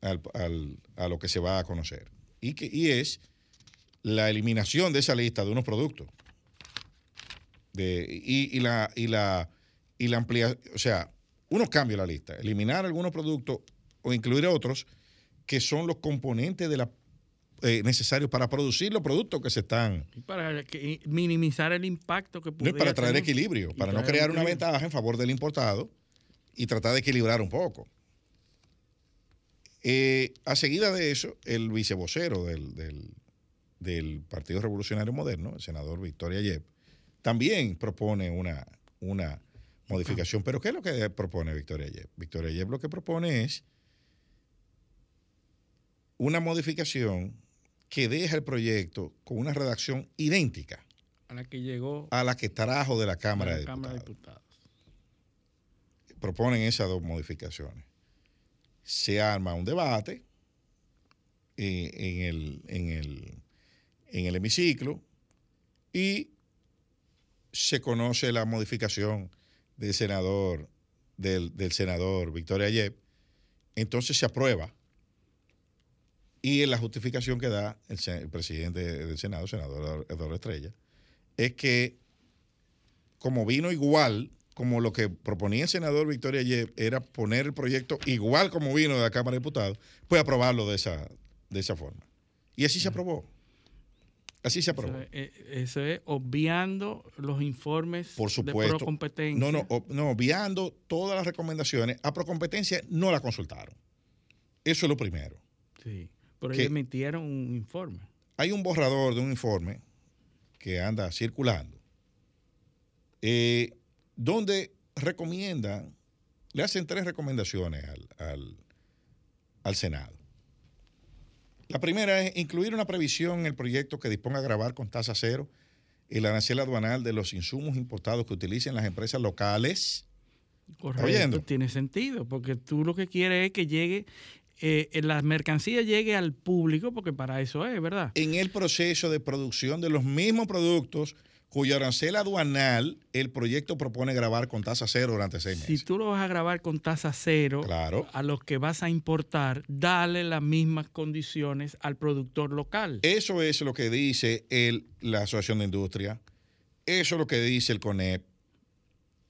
al- al- a lo que se va a conocer. Y, que, y es la eliminación de esa lista de unos productos. De, y, la, y, la, y la ampliación, o sea, unos cambios a la lista, eliminar algunos productos o incluir otros que son los componentes de la, eh, necesarios para producir los productos que se están. Y para que- minimizar el impacto que No es pudiera para traer tener. equilibrio, para no crear una ventaja en favor del importado y tratar de equilibrar un poco. Eh, a seguida de eso, el vicevocero del, del- del Partido Revolucionario Moderno, el senador Victoria Yep, también propone una, una modificación. Pero ¿qué es lo que propone Victoria Yep? Victoria Yep lo que propone es una modificación que deja el proyecto con una redacción idéntica A la que llegó a la que trajo de la Cámara, la de, Cámara de Diputados. Diputados. Proponen esas dos modificaciones. Se arma un debate eh, en, el, en, el, en el hemiciclo y se conoce la modificación del senador, del, del senador Victoria Yep. Entonces se aprueba. Y en la justificación que da el, el presidente del Senado, el senador Eduardo Estrella, es que como vino igual, como lo que proponía el senador Victoria Yep, era poner el proyecto igual como vino de la Cámara de Diputados, pues aprobarlo de esa, de esa forma. Y así se aprobó. Así se aprobó. Eso es, eh, eso es obviando los informes Por de supuesto. procompetencia. No, no, no, obviando todas las recomendaciones, a Procompetencia no la consultaron. Eso es lo primero. Sí, pero que- ellos emitieron un informe. Hay un borrador de un informe que anda circulando, eh, donde recomiendan, le hacen tres recomendaciones al, al- al Senado. La primera es incluir una previsión en el proyecto que disponga a grabar con tasa cero el arancel aduanal de los insumos importados que utilicen las empresas locales. Correcto, tiene sentido, porque tú lo que quieres es que llegue, eh, la mercancía llegue al público, porque para eso es, ¿verdad? en el proceso de producción de los mismos productos cuyo arancel aduanal el proyecto propone grabar con tasa cero durante seis meses. Si tú lo vas a grabar con tasa cero, Claro. a los que vas a importar, dale las mismas condiciones al productor local. Eso es lo que dice el, la Asociación de Industria, eso es lo que dice el CONEP,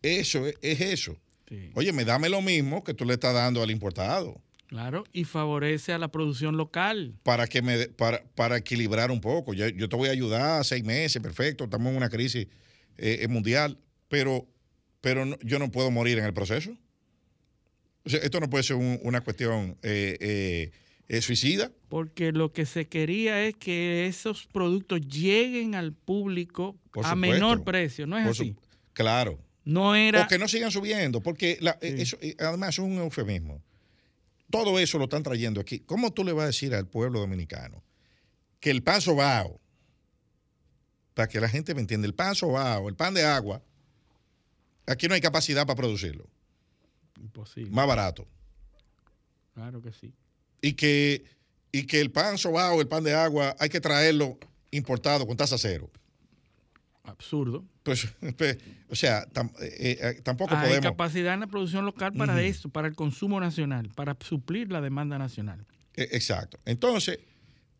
eso es, es eso. Sí. Oye, me dame lo mismo que tú le estás dando al importado. Claro, y favorece a la producción local. Para que me para, para equilibrar un poco. Yo, yo te voy a ayudar seis meses, perfecto. Estamos en una crisis eh, eh, mundial, pero, pero no- yo no puedo morir en el proceso. O sea, esto no puede ser un- una cuestión eh, suicida. Porque lo que se quería es que esos productos lleguen al público Por a supuesto. menor precio, ¿no es Por así? claro. No era... O que no sigan subiendo, porque la- Sí. eso, además es un eufemismo. Todo eso lo están trayendo aquí. ¿Cómo tú le vas a decir al pueblo dominicano que el pan sobao, para que la gente me entienda, el pan sobao, el pan de agua, aquí no hay capacidad para producirlo, Imposible. más barato. Claro que sí. Y que, y que el pan sobao, el pan de agua, hay que traerlo importado con tasa cero. Absurdo. Pues, pues, o sea, tam- eh, eh, tampoco Hay podemos. capacidad en la producción local para eso, para el consumo nacional, para suplir la demanda nacional. Eh, exacto. Entonces,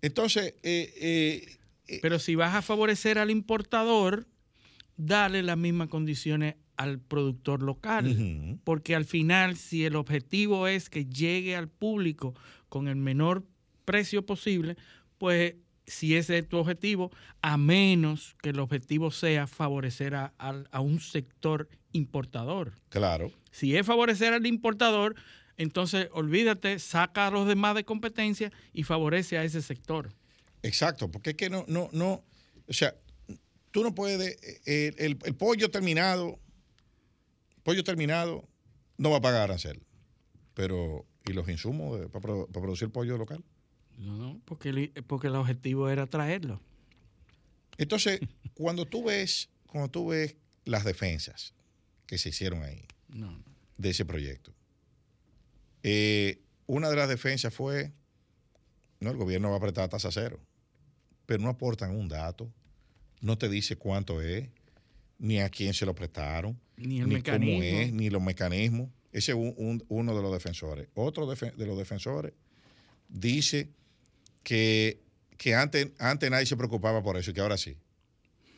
entonces eh, eh, eh, Pero si vas a favorecer al importador, dale las mismas condiciones al productor local. Porque al final, si el objetivo es que llegue al público con el menor precio posible, pues si ese es tu objetivo, a menos que el objetivo sea favorecer a, a- a un sector importador. claro. Si es favorecer al importador, entonces olvídate, saca a los demás de competencia y favorece a ese sector. Exacto, porque es que no, no, no, o sea, tú no puedes, eh, el, el pollo terminado, pollo terminado no va a pagar arancel, pero ¿y los insumos de- para, para producir pollo local? No, no, porque el, porque el objetivo era traerlo. Entonces, cuando tú ves, cuando tú ves las defensas que se hicieron ahí No, no. de ese proyecto, eh, una de las defensas fue, no, el gobierno va a apretar tasa cero, pero no aportan un dato, no te dice cuánto es, ni a quién se lo prestaron, Ni el ni mecanismo. cómo es, ni los mecanismos. Ese es un- un- uno de los defensores. Otro de los defensores dice que, que antes, antes nadie se preocupaba por eso y que ahora sí.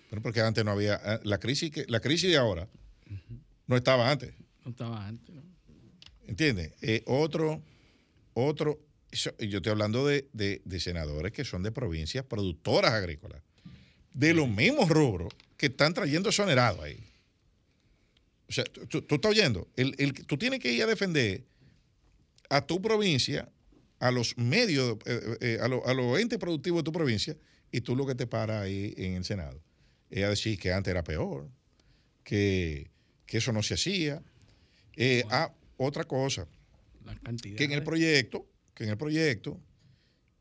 Pero porque antes no había, eh, la crisis, que, la crisis de ahora no estaba antes. No estaba antes. ¿no? ¿Entiendes? Eh, otro, otro, yo estoy hablando de, de- de senadores que son de provincias productoras agrícolas, de los mismos rubros que están trayendo exonerados ahí. O sea, tú, tú- tú estás oyendo, el, el- tú tienes que ir a defender a tu provincia, a los medios, eh, eh, a, lo- a los entes productivos de tu provincia, y tú lo que te paras ahí en el Senado es a decir que antes era peor, que, que eso no se hacía. Eh, ah, otra cosa, La cantidad. que en el proyecto, que en el proyecto,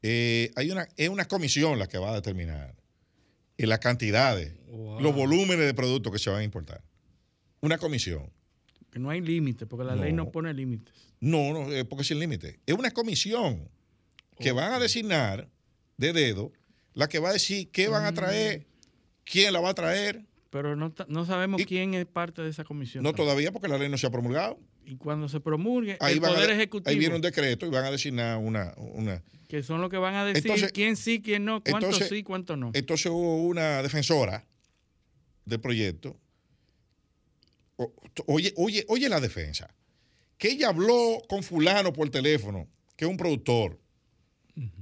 eh, hay una, es una comisión la que va a determinar las cantidades, Wow. los volúmenes de productos que se van a importar. Una comisión. Que no hay límite, porque la ley No. pone límites. No, no, eh, porque sin límite. Es una comisión que van a designar de dedo la que va a decir qué van a traer, quién la va a traer. Pero no, sabemos Y- quién es parte de esa comisión. No todavía porque la ley no se ha promulgado. Y cuando se promulgue, Ahí, el a- Poder ahí Ejecutivo, viene un decreto y van a designar una, una. que son los que van a decir Entonces- quién sí, quién no, cuánto entonces- sí, cuánto no. Entonces hubo una defensora del proyecto. O- Oye, oye, oye la defensa. Que ella habló con fulano por teléfono, que es un productor,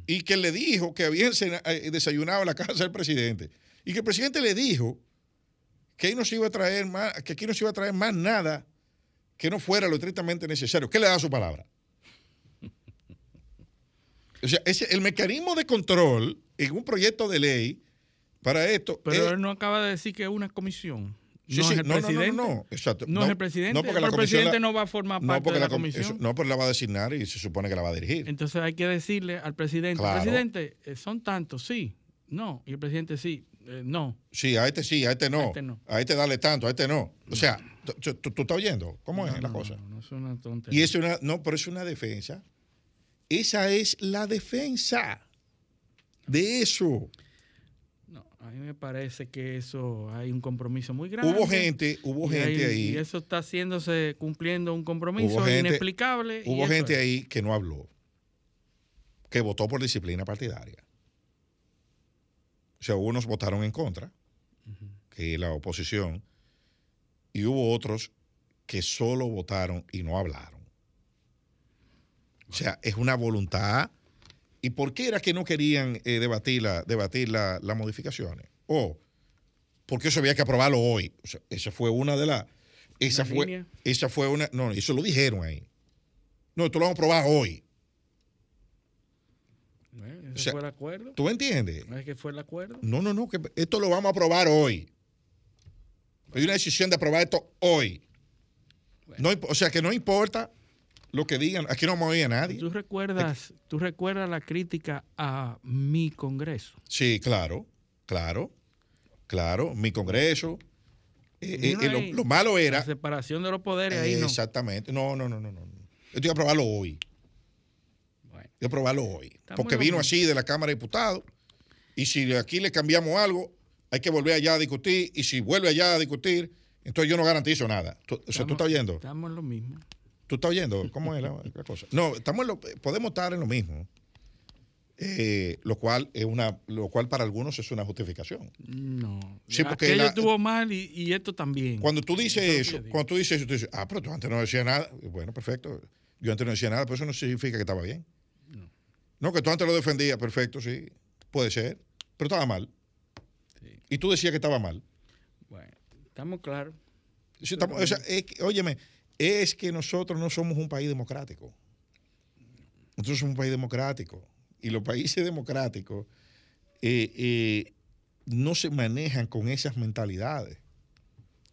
y que le dijo que había eh, desayunado en la casa del presidente. Y que el presidente le dijo que no se iba a traer más, que aquí no se iba a traer más nada que no fuera lo estrictamente necesario. ¿Qué le da su palabra? O sea, ese, el mecanismo de control en un proyecto de ley para esto. Pero es- él no acaba de decir que es una comisión. Sí, no sí, es el no, no, no, presidente. no, no, exacto. No es el presidente, porque la el presidente la- no va a formar no, parte porque de la com- comisión. eso- no, pero la va a designar y se supone que la va a dirigir. Entonces hay que decirle al presidente, Claro. presidente, eh, son tantos, sí, no. Y el presidente sí, eh, no. Sí, a este sí, a este no. A este no. A este dale tanto, a este no. O sea, tú, estás oyendo cómo es No, la no, cosa. No, no, es una tontería. Y es una, no, pero es una defensa. Esa es la defensa de eso. A mí me parece que eso hay un compromiso muy grande. Hubo gente, hubo gente ahí, Y eso está haciéndose, cumpliendo un compromiso gente- inexplicable. hubo gente es. ahí que no habló, que votó por disciplina partidaria. O sea, unos votaron en contra, que es la oposición, y hubo otros que solo votaron y no hablaron. O sea, es una voluntad. ¿Y por qué era que no querían eh, debatir, la, debatir la- las modificaciones? O porque eso había que aprobarlo hoy. O sea, esa fue una de las. Esa fue, línea. esa fue una. No, eso lo dijeron ahí. No, esto lo vamos a aprobar hoy. Bueno, ese O sea, fue el acuerdo. ¿Tú entiendes? ¿No es que fue el acuerdo? No, no, no, que esto lo vamos a aprobar hoy. Hay una decisión de aprobar esto hoy. No, o sea que no importa lo que digan, aquí no me oye a nadie. ¿Tú recuerdas, ¿Tú recuerdas la crítica a mi Congreso? Sí, claro, claro, claro, mi Congreso. eh, eh, eh, lo, malo era... La separación de los poderes ahí no. Exactamente, no, no, no, no, no. Esto hay que aprobarlo hoy. Bueno, Hay que aprobarlo hoy. Porque vino así de la Cámara de Diputados. Y si aquí le cambiamos algo, hay que volver allá a discutir. Y si vuelve allá a discutir, entonces yo no garantizo nada. O sea, tú estás oyendo. Estamos en lo mismo. ¿Tú estás oyendo? ¿Cómo es la, la cosa? No, estamos en lo- podemos estar en lo mismo. Eh, lo cual es una, lo cual para algunos es una justificación. No. Sí, porque Aquello la- estuvo mal y, y esto también. Cuando tú dices Eso cuando tú dices eso, tú dices, ah, pero tú antes no decías nada. Bueno, perfecto. Yo antes no decía nada, pero eso no significa que estaba bien. No, que tú antes lo defendías, perfecto, sí. Puede ser. Pero estaba mal. Sí. Y tú decías que estaba mal. Bueno, estamos claros. Sí, estamos- o sea, es que, óyeme, es que nosotros no somos un país democrático. Nosotros somos un país democrático. Y los países democráticos eh, eh, no se manejan con esas mentalidades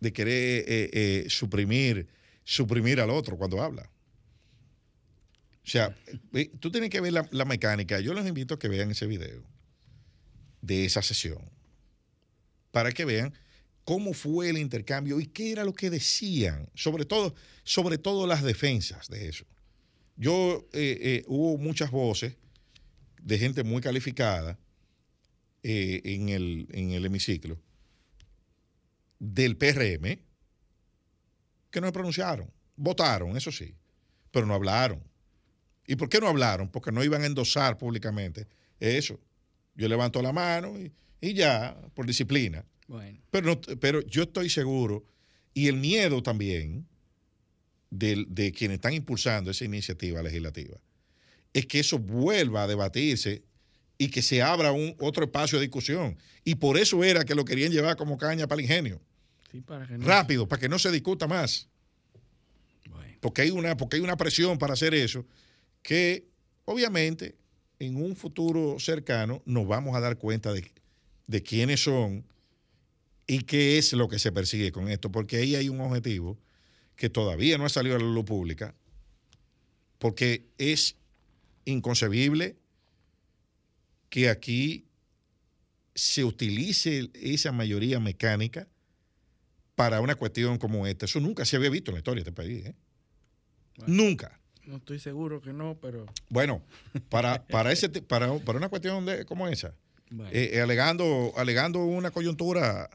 de querer eh, suprimir, suprimir al otro cuando habla. O sea, tú tienes que ver la, la mecánica. Yo les invito a que vean ese video de esa sesión para que vean cómo fue el intercambio y qué era lo que decían, sobre todo, sobre todo las defensas de eso. Yo, eh, eh, hubo muchas voces de gente muy calificada eh, en, el, en el hemiciclo del PRM que no se pronunciaron, votaron, eso sí, pero no hablaron. ¿Y por qué no hablaron? Porque no iban a endosar públicamente eso. Yo levanto la mano y, y ya, por disciplina. Bueno, Pero, no- pero yo estoy seguro, y el miedo también del- de, quienes están impulsando esa iniciativa legislativa, es que eso vuelva a debatirse y que se abra un otro espacio de discusión. Y por eso era que lo querían llevar como caña para el ingenio. sí, para que no. Rápido, para que no se discuta más. Bueno, Porque hay una, porque hay una presión para hacer eso que obviamente en un futuro cercano nos vamos a dar cuenta de, de quiénes son y qué es lo que se persigue con esto, porque ahí hay un objetivo que todavía no ha salido a la luz pública, porque es inconcebible que aquí se utilice esa mayoría mecánica para una cuestión como esta. Eso nunca se había visto en la historia de este país. ¿eh? Nunca. no estoy seguro que no, pero. Bueno, para, para, ese, para, para una cuestión de, como esa, Bueno. eh, eh, alegando, alegando una coyuntura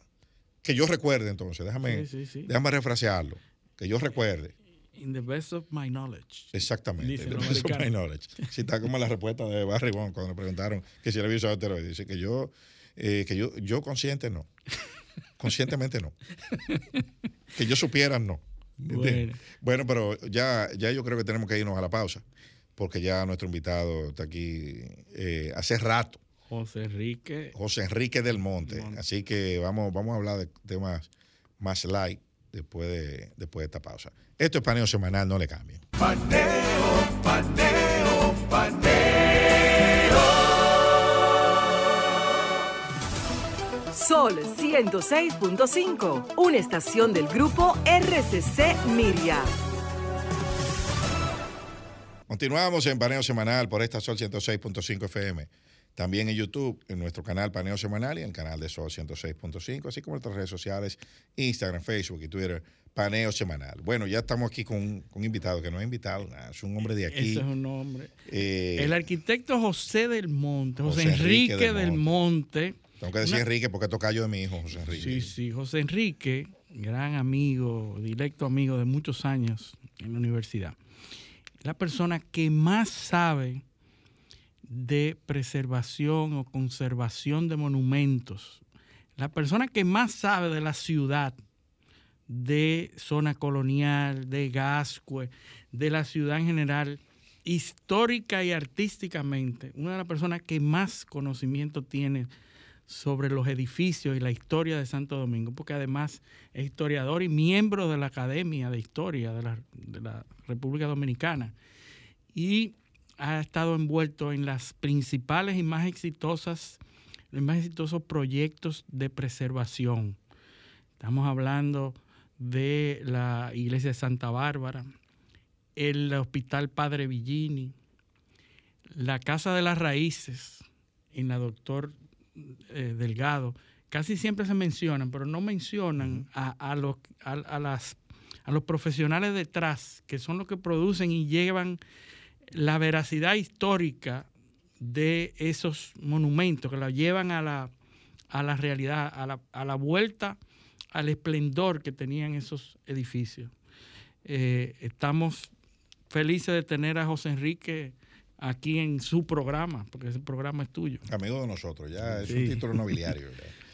que yo recuerde entonces, déjame, Sí, sí, sí. déjame refrasearlo, que yo recuerde. In the best of my knowledge. Exactamente. Dice The los best of my americanos. knowledge. Sí, está como la respuesta de Barry Bond cuando le preguntaron que si él había usado esteroides. Dice que yo, eh, que yo, yo consciente no. Conscientemente no. Que yo supiera no. ¿Entiendes? Bueno, pero ya, ya yo creo que tenemos que irnos a la pausa, porque ya nuestro invitado está aquí eh, hace rato, José Enrique. José Enrique del Monte. Monte. Así que vamos, vamos a hablar de temas más light después de, después de esta pausa. Esto es paneo semanal, no le cambien. Paneo, paneo, paneo. Sol 106.5, una estación del grupo RCC Miria. Continuamos en Paneo Semanal por esta Sol 106.5 FM. También en YouTube, en nuestro canal Paneo Semanal y en el canal de Sol 106.5, así como en nuestras redes sociales, Instagram, Facebook y Twitter, Paneo Semanal. Bueno, ya estamos aquí con un, con un invitado que no es invitado, nada, es un hombre de aquí. Ese es un nombre. Eh, El arquitecto José del Monte, José, José Enrique Enrique, del del Monte. tengo que decir una- Enrique porque toca yo de mi hijo, José Enrique. Sí, sí, José Enrique, gran amigo, directo amigo de muchos años en la universidad. La persona que más sabe de preservación o conservación de monumentos. La persona que más sabe de la ciudad de zona colonial, de Gascue, de la ciudad en general, histórica y artísticamente, una de las personas que más conocimiento tiene sobre los edificios y la historia de Santo Domingo, porque además es historiador y miembro de la Academia de Historia de la, República Dominicana. Y ha estado envuelto en las principales y más exitosas, los más exitosos proyectos de preservación. Estamos hablando de la iglesia de Santa Bárbara, el Hospital Padre Villini, la Casa de las Raíces en la Doctor eh, Delgado, casi siempre se mencionan, pero no mencionan a, los, a, las, a los profesionales detrás, que son los que producen y llevan la veracidad histórica de esos monumentos, que la llevan a la, a la realidad, a la, a la vuelta al esplendor que tenían esos edificios. Eh, estamos felices de tener a José Enrique aquí en su programa, porque ese programa es tuyo. Amigo de nosotros, ya es un título nobiliario.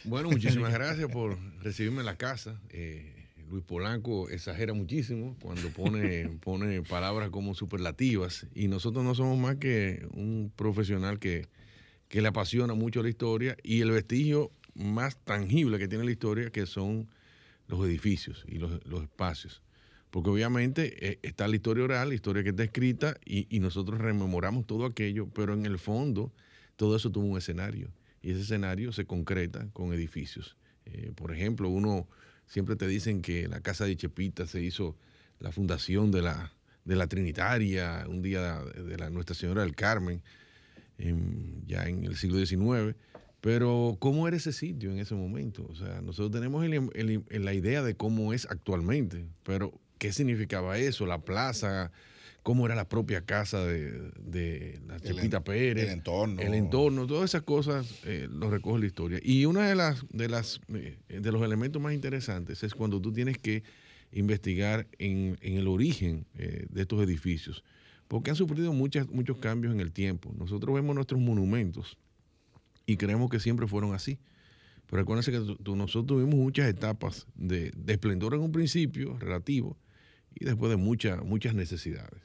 Bueno, muchísimas gracias por recibirme en la casa. Eh, Luis Polanco exagera muchísimo cuando pone, pone palabras como superlativas y nosotros no somos más que un profesional que, que le apasiona mucho la historia y el vestigio más tangible que tiene la historia, que son los edificios y los, espacios. Porque obviamente eh, está la historia oral, la historia que está escrita, y, nosotros rememoramos todo aquello, pero en el fondo todo eso tuvo un escenario. Y ese escenario se concreta con edificios. Eh, por ejemplo, uno siempre te dicen que la casa de Chepita se hizo la fundación de la, de la Trinitaria, un día de la Nuestra Señora del Carmen, ya en el siglo XIX. Pero, ¿cómo era ese sitio en ese momento? O sea, nosotros tenemos la idea de cómo es actualmente, pero ¿qué significaba eso? La plaza, cómo era la propia casa de, la Chepita Pérez. El entorno. El entorno, todas esas cosas eh, lo recoge la historia. Y uno de, las, de, las, eh, de los elementos más interesantes es cuando tú tienes que investigar en, el origen eh, de estos edificios, porque han sufrido muchas, muchos cambios en el tiempo. Nosotros vemos nuestros monumentos y creemos que siempre fueron así. Pero acuérdense que nosotros tuvimos muchas etapas de, esplendor en un principio relativo y después de muchas, muchas necesidades.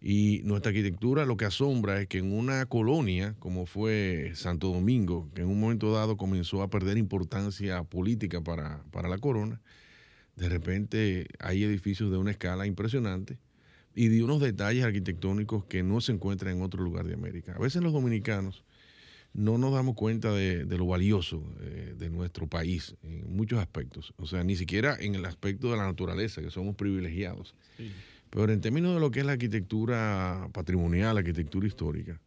Y nuestra arquitectura lo que asombra es que en una colonia como fue Santo Domingo, que en un momento dado comenzó a perder importancia política para, para la corona, de repente hay edificios de una escala impresionante y de unos detalles arquitectónicos que no se encuentran en otro lugar de América. A veces los dominicanos no nos damos cuenta de, lo valioso eh, de nuestro país en muchos aspectos. O sea, ni siquiera en el aspecto de la naturaleza, que somos privilegiados. Pero en términos de lo que es la arquitectura patrimonial, la arquitectura histórica,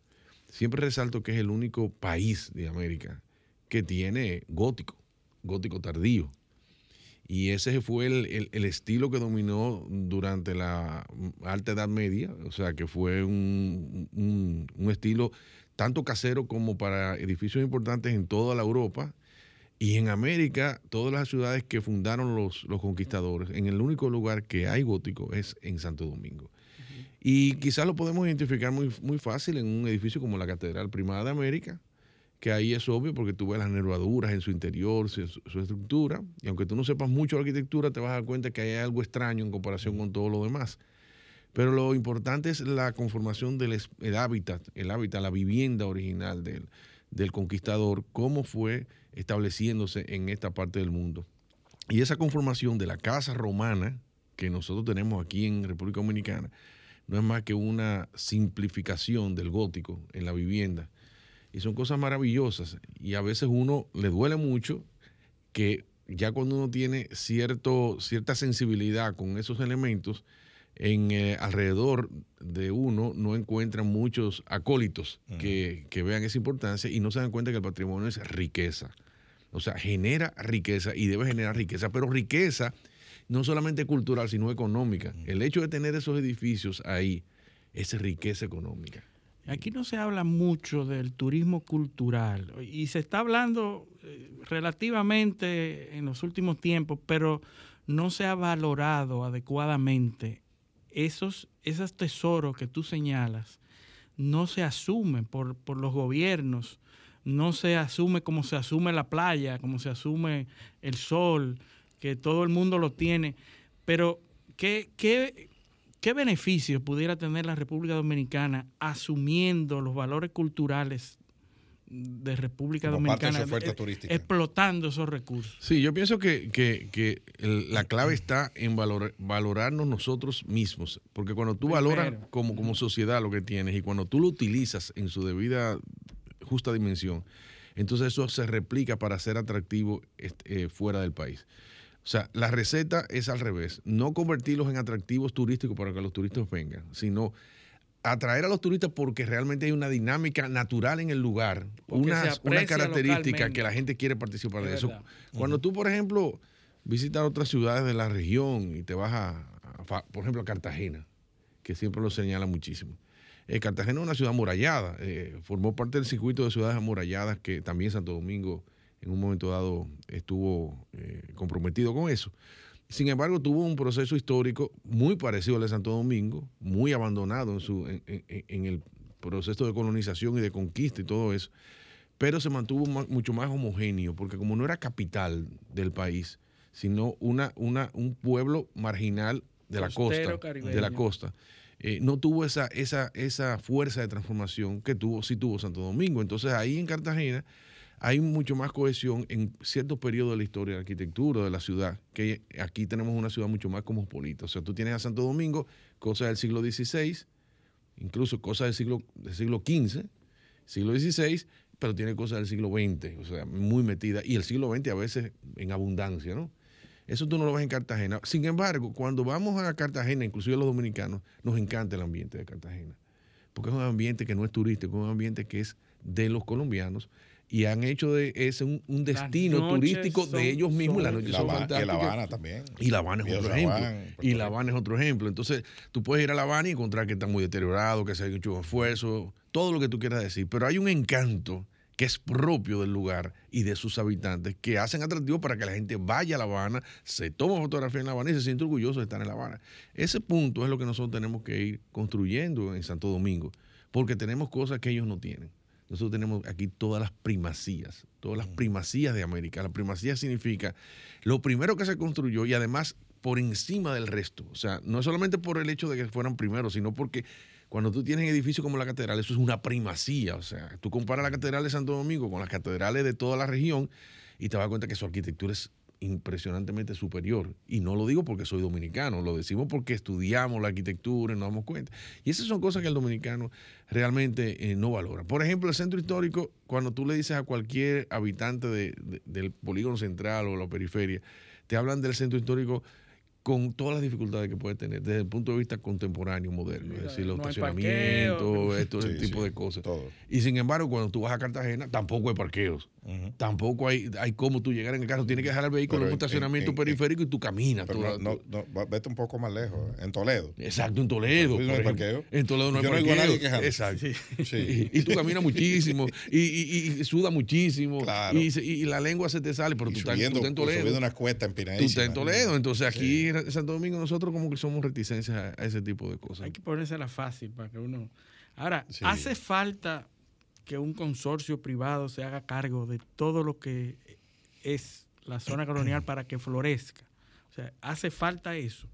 siempre resalto que es el único país de América que tiene gótico, gótico tardío. Y ese fue el, estilo que dominó durante la Alta Edad Media, o sea, que fue un, un estilo tanto casero como para edificios importantes en toda la Europa. Y en América, todas las ciudades que fundaron los, los conquistadores, en el único lugar que hay gótico es en Santo Domingo. Y quizás lo podemos identificar muy, muy fácil en un edificio como la Catedral Primada de América, que ahí es obvio porque tú ves las nervaduras en su interior, su, estructura, y aunque tú no sepas mucho de arquitectura, te vas a dar cuenta que hay algo extraño en comparación con todo lo demás. Pero lo importante es la conformación del hábitat, el hábitat, la vivienda original del, conquistador, cómo fue estableciéndose en esta parte del mundo. Y esa conformación de la casa romana que nosotros tenemos aquí en República Dominicana no es más que una simplificación del gótico en la vivienda. Y son cosas maravillosas. Y a veces uno le duele mucho que ya cuando uno tiene cierto, cierta sensibilidad con esos elementos, en eh, alrededor de uno no encuentran muchos acólitos que, vean esa importancia y no se dan cuenta que el patrimonio es riqueza. O sea, genera riqueza y debe generar riqueza, pero riqueza no solamente cultural, sino económica. El hecho de tener esos edificios ahí es riqueza económica. Aquí no se habla mucho del turismo cultural y se está hablando eh, relativamente en los últimos tiempos, pero no se ha valorado adecuadamente esos, esos tesoros que tú señalas no se asumen por, los gobiernos, no se asume como se asume la playa, como se asume el sol, que todo el mundo lo tiene, pero ¿qué, qué, qué beneficio pudiera tener la República Dominicana asumiendo los valores culturales de República Como parte de Dominicana, su oferta eh, explotando esos recursos? Sí, yo pienso que, que- que el- la clave está en valor- valorarnos nosotros mismos, porque cuando tú valoras como, como sociedad lo que tienes y cuando tú lo utilizas en su debida justa dimensión, entonces eso se replica para ser atractivo este, eh, fuera del país. O sea, la receta es al revés, no convertirlos en atractivos turísticos para que los turistas vengan, sino atraer a los turistas porque realmente hay una dinámica natural en el lugar, una, una característica localmente. que la gente quiere participar de Es eso. verdad. Cuando tú, por ejemplo, visitas otras ciudades de la región y te vas a, por ejemplo, a Cartagena, que siempre lo señala muchísimo. Eh, Cartagena es una ciudad amurallada, eh, formó parte del circuito de ciudades amuralladas que también Santo Domingo en un momento dado estuvo eh, comprometido con eso. Sin embargo, tuvo un proceso histórico muy parecido al de Santo Domingo, muy abandonado en, su, en, en- en el proceso de colonización y de conquista y todo eso, pero se mantuvo ma- mucho más homogéneo, porque como no era capital del país, sino una, una, un pueblo marginal de la costa, de la costa, eh, no tuvo esa, esa, esa fuerza de transformación que tuvo, sí tuvo Santo Domingo. Entonces ahí en Cartagena hay mucho más cohesión en ciertos periodos de la historia de la arquitectura de la ciudad, que aquí tenemos una ciudad mucho más cosmopolita. O sea, tú tienes a Santo Domingo, cosas del siglo XVI, incluso cosas del siglo, del siglo XV, siglo XVI, pero tiene cosas del siglo XX, o sea, muy metida, y el siglo XX a veces en abundancia, ¿no? Eso tú no lo ves en Cartagena. Sin embargo, cuando vamos a Cartagena, inclusive los dominicanos, nos encanta el ambiente de Cartagena, porque es un ambiente que no es turístico, es un ambiente que es de los colombianos y han hecho de ese un, un destino turístico son- de ellos mismos. Las noches La son Habana- y La fantásticas. Habana también. Y La Habana es otro ejemplo. Y La. Habana es otro ejemplo. Entonces, tú puedes ir a La Habana y encontrar que está muy deteriorado, que se ha hecho esfuerzo, todo lo que tú quieras decir. Pero hay un encanto que es propio del lugar y de sus habitantes que hacen atractivo para que la gente vaya a La Habana, se toma fotografía en La Habana y se siente orgulloso de estar en La Habana. Ese punto es lo que nosotros tenemos que ir construyendo en Santo Domingo, porque tenemos cosas que ellos no tienen. Nosotros tenemos aquí todas las primacías, todas las primacías de América. La primacía significa lo primero que se construyó y además por encima del resto. O sea, no es solamente por el hecho de que fueran primeros, sino porque cuando tú tienes edificios como la catedral, eso es una primacía. O sea, tú comparas la catedral de Santo Domingo con las catedrales de toda la región y te das cuenta que su arquitectura es impresionantemente superior. Y no lo digo porque soy dominicano, lo decimos porque estudiamos la arquitectura y nos damos cuenta. Y esas son cosas que el dominicano realmente eh, no valora. Por ejemplo, el centro histórico, cuando tú le dices a cualquier habitante de- de- del polígono central o la periferia, te hablan del centro histórico con todas las dificultades que puede tener desde el punto de vista contemporáneo, moderno, es decir, los no estacionamientos, Sí, tipo sí, de cosas. todo. Y sin embargo, cuando tú vas a Cartagena, tampoco hay parqueos. Tampoco hay, hay cómo tú llegar en el carro. Tienes que dejar el vehículo Pero en un en- estacionamiento en- en- periférico y tú caminas. Pero toda- no, no, no, va- vete un poco más lejos, en Toledo. Exacto, en Toledo. No hay parqueo. En Toledo no hay Yo no parqueo. nadie. Exacto. Sí. Y, y tú caminas muchísimo y, y, y suda muchísimo Claro. y, la lengua se te sale, pero tú, estás, tú subiendo, estás en Toledo. subiendo una cuesta Tú estás en Toledo. Entonces aquí en Santo Domingo nosotros como que somos reticencias a, a ese tipo de cosas. Hay que ponérsela fácil para que uno. Ahora, Sí. hace falta que un consorcio privado se haga cargo de todo lo que es la zona colonial para que florezca. O sea, hace falta eso.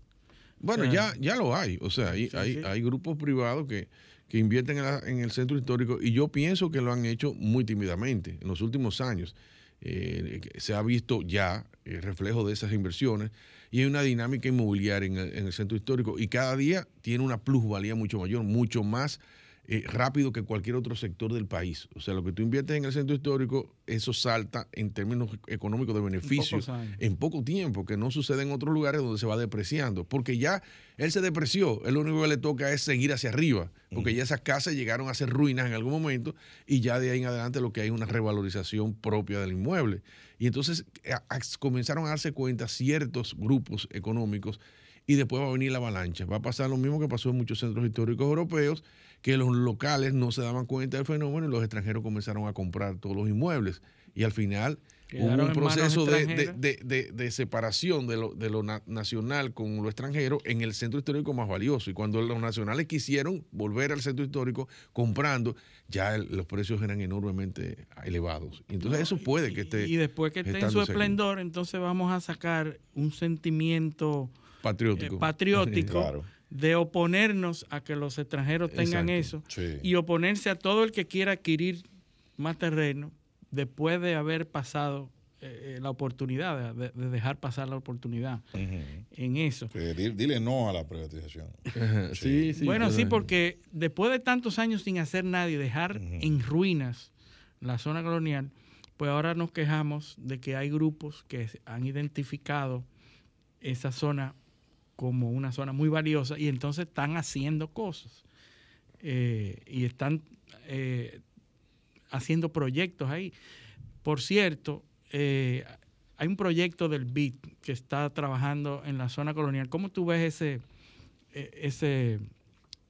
Bueno, O sea, ya, ya lo hay. O sea, hay, Sí, hay, sí. hay grupos privados que, que invierten en, la- en el centro histórico y yo pienso que lo han hecho muy tímidamente en los últimos años. Eh, se ha visto ya el reflejo de esas inversiones y hay una dinámica inmobiliaria en el, en el centro histórico y cada día tiene una plusvalía mucho mayor, mucho más eh, rápido que cualquier otro sector del país. O sea, lo que tú inviertes en el centro histórico, eso salta en términos económicos de beneficio pocos años. en poco tiempo, que no sucede en otros lugares donde se va depreciando, porque ya él se depreció, él lo único que le toca es seguir hacia arriba, porque ya esas casas llegaron a ser ruinas en algún momento y ya de ahí en adelante lo que hay es una revalorización propia del inmueble. Y entonces a- comenzaron a darse cuenta ciertos grupos económicos y después va a venir la avalancha. Va a pasar lo mismo que pasó en muchos centros históricos europeos, que los locales no se daban cuenta del fenómeno y los extranjeros comenzaron a comprar todos los inmuebles. Y al final Quedaron hubo un proceso de, de- de- separación de lo, de lo na- nacional con lo extranjero en el centro histórico más valioso. Y cuando los nacionales quisieron volver al centro histórico comprando, ya el- los precios eran enormemente elevados. Entonces eso puede que esté y después que esté en su esplendor, entonces vamos a sacar un sentimiento eh, patriótico. patriótico Claro. de oponernos a que los extranjeros tengan Exacto. eso Sí. y oponerse a todo el que quiera adquirir más terreno después de haber pasado eh, eh, la oportunidad, de, de dejar pasar la oportunidad en eso. Sí, dile no a la privatización. Sí, sí, bueno, sí, porque después de tantos años sin hacer nada y dejar en ruinas la zona colonial, pues ahora nos quejamos de que hay grupos que han identificado esa zona como una zona muy valiosa y entonces están haciendo cosas eh, y están eh, haciendo proyectos ahí. Por cierto, eh, hay un proyecto del BID que está trabajando en la zona colonial. ¿Cómo tú ves ese, eh, ese,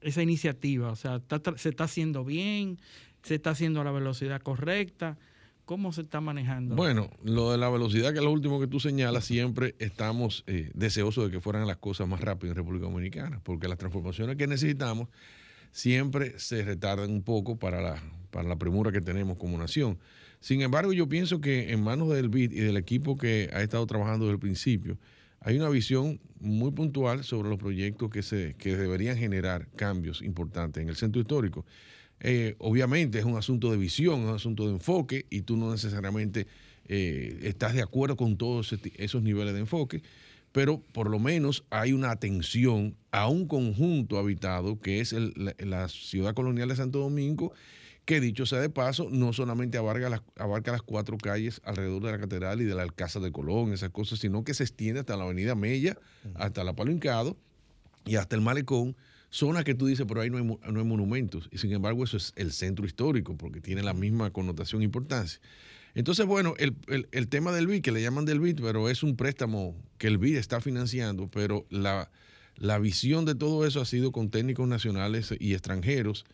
esa iniciativa? O sea, ¿se está haciendo bien? ¿Se está haciendo a la velocidad correcta? ¿Cómo se está manejando? Bueno, lo de la velocidad, que es lo último que tú señalas, siempre estamos eh, deseosos de que fueran las cosas más rápidas en República Dominicana, porque las transformaciones que necesitamos siempre se retardan un poco para la, para la premura que tenemos como nación. Sin embargo, yo pienso que en manos del BID y del equipo que ha estado trabajando desde el principio, hay una visión muy puntual sobre los proyectos que, se, que deberían generar cambios importantes en el centro histórico. Eh, obviamente es un asunto de visión, es un asunto de enfoque y tú no necesariamente eh, estás de acuerdo con todos esos niveles de enfoque, pero por lo menos hay una atención a un conjunto habitado que es la ciudad colonial de Santo Domingo, que dicho sea de paso, no solamente abarca las, abarca las cuatro calles alrededor de la catedral y de la Alcázar de Colón, esas cosas, sino que se extiende hasta la avenida Mella, hasta la Palo Hincado y hasta el Malecón, zona que tú dices, pero ahí no hay, no hay monumentos. Y sin embargo, eso es el centro histórico, porque tiene la misma connotación e importancia. Entonces, bueno, el, el- el tema del BID, que le llaman del BID, pero es un préstamo que el BID está financiando, pero la, la visión de todo eso ha sido con técnicos nacionales y extranjeros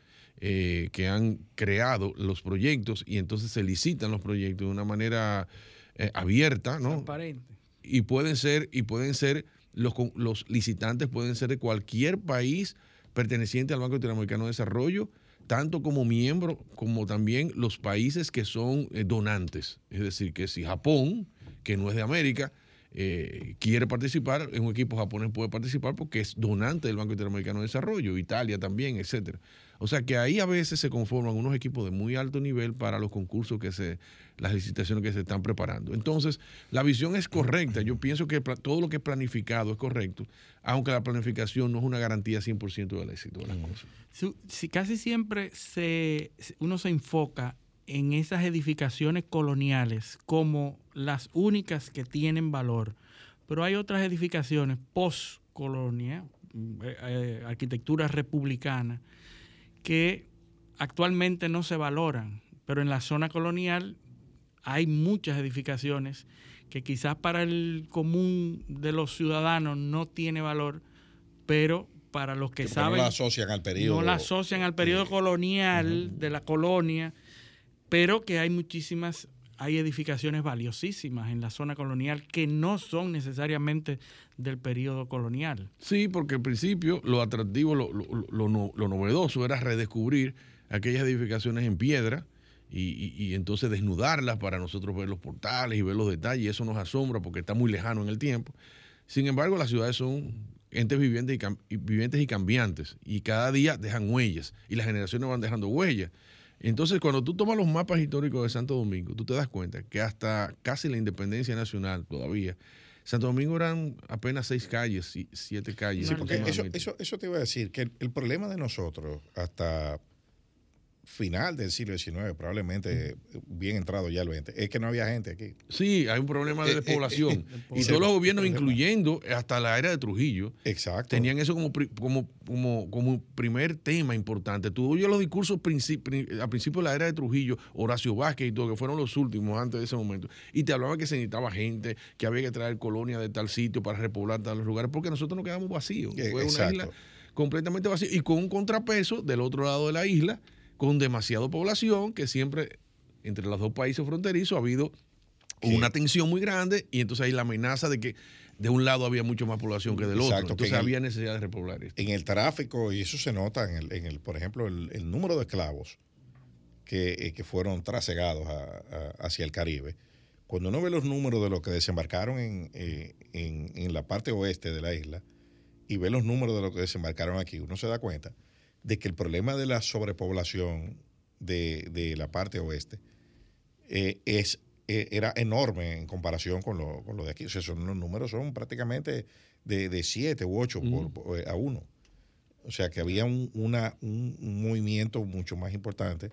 eh, que han creado los proyectos y entonces se licitan los proyectos de una manera eh, abierta, ¿no? transparente. y pueden ser y pueden ser los, los licitantes pueden ser de cualquier país perteneciente al Banco Interamericano de Desarrollo, tanto como miembro como también los países que son eh, donantes. Es decir, que si Japón, que no es de América, eh, quiere participar, en un equipo japonés puede participar porque es donante del Banco Interamericano de Desarrollo, Italia también, etcétera. O sea que ahí a veces se conforman unos equipos de muy alto nivel para los concursos que se, las licitaciones que se están preparando. Entonces, la visión es correcta. Yo pienso que todo lo que es planificado es correcto, aunque la planificación no es una garantía 100% del éxito de las cosas. Su- si casi siempre se- uno se enfoca en esas edificaciones coloniales como las únicas que tienen valor, pero hay otras edificaciones post-colonia, mm, eh, eh, arquitectura republicana, que actualmente no se valoran, pero en la zona colonial hay muchas edificaciones que quizás para el común de los ciudadanos no tiene valor, pero para los que Que saben no la asocian al periodo. no la asocian al periodo colonial de la colonia, pero que hay muchísimas, hay edificaciones valiosísimas en la zona colonial que no son necesariamente del periodo colonial. Sí, porque al principio lo atractivo, lo, lo- lo lo novedoso era redescubrir aquellas edificaciones en piedra y, y- entonces desnudarlas para nosotros ver los portales y ver los detalles. Eso nos asombra porque está muy lejano en el tiempo. Sin embargo, las ciudades son entes vivientes y vivientes y cambiantes y cada día dejan huellas y las generaciones van dejando huellas. Entonces, cuando tú tomas los mapas históricos de Santo Domingo, tú te das cuenta que hasta casi la independencia nacional todavía, Santo Domingo eran apenas seis calles, y siete calles. Sí, porque eso, aproximadamente. eso, eso te iba a decir, que el, el problema de nosotros, hasta final del siglo XIX, probablemente bien entrado ya el XX, es que no había gente aquí. Sí, hay un problema de Eh, eh, despoblación. eh, eh, y todos los gobiernos, incluyendo hasta la era de Trujillo, Exacto. tenían eso como, como, como, como primer tema importante. Tú oyes los discursos a principio de la era de Trujillo, Horacio Vázquez y todo, que fueron los últimos antes de ese momento, y te hablaban que se necesitaba gente, que había que traer colonia de tal sitio para repoblar tales lugares, porque nosotros nos quedamos vacíos. Fue una isla completamente vacía y con un contrapeso del otro lado de la isla, con demasiada población, que siempre entre los dos países fronterizos ha habido una tensión muy grande y entonces hay la amenaza de que de un lado había mucho más población que del Exacto, otro. que Entonces el- había necesidad de repoblar esto. En el tráfico, y eso se nota en el, en el por ejemplo, el, el número de esclavos que, eh, que fueron trasegados a- a- hacia el Caribe. Cuando uno ve los números de los que desembarcaron en, eh, en- en la parte oeste de la isla y ve los números de los que desembarcaron aquí, uno se da cuenta de que el problema de la sobrepoblación de, de la parte oeste eh, es, eh, era enorme en comparación con lo, con lo de aquí. O sea, son, los números son prácticamente de, de siete u ocho por- por- eh, a uno. O sea, que había un, una, un, un movimiento mucho más importante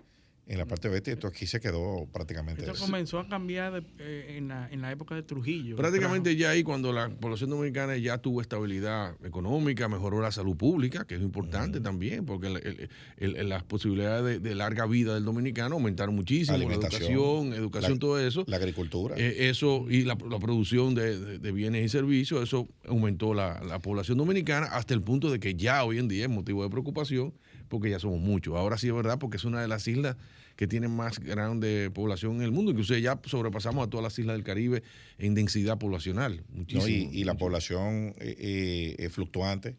en la parte oeste esto aquí se quedó prácticamente... Esto comenzó a cambiar de- eh, en, la, en la época de Trujillo. Prácticamente ya ahí cuando la población dominicana ya tuvo estabilidad económica, mejoró la salud pública, que es importante también, porque el- el- el- el- las posibilidades de, de larga vida del dominicano aumentaron muchísimo, la Alimentación, educación, educación, la- todo eso. La agricultura. Eh, eso y la, la producción de, de- de bienes y servicios, eso aumentó la, la población dominicana hasta el punto de que ya hoy en día es motivo de preocupación porque ya somos muchos. Ahora sí es verdad porque es una de las islas que tiene más grande población en el mundo. Incluso ya sobrepasamos a todas las islas del Caribe en densidad poblacional. ¿no? Muchísimo. y, y la población eh, eh, eh, fluctuante.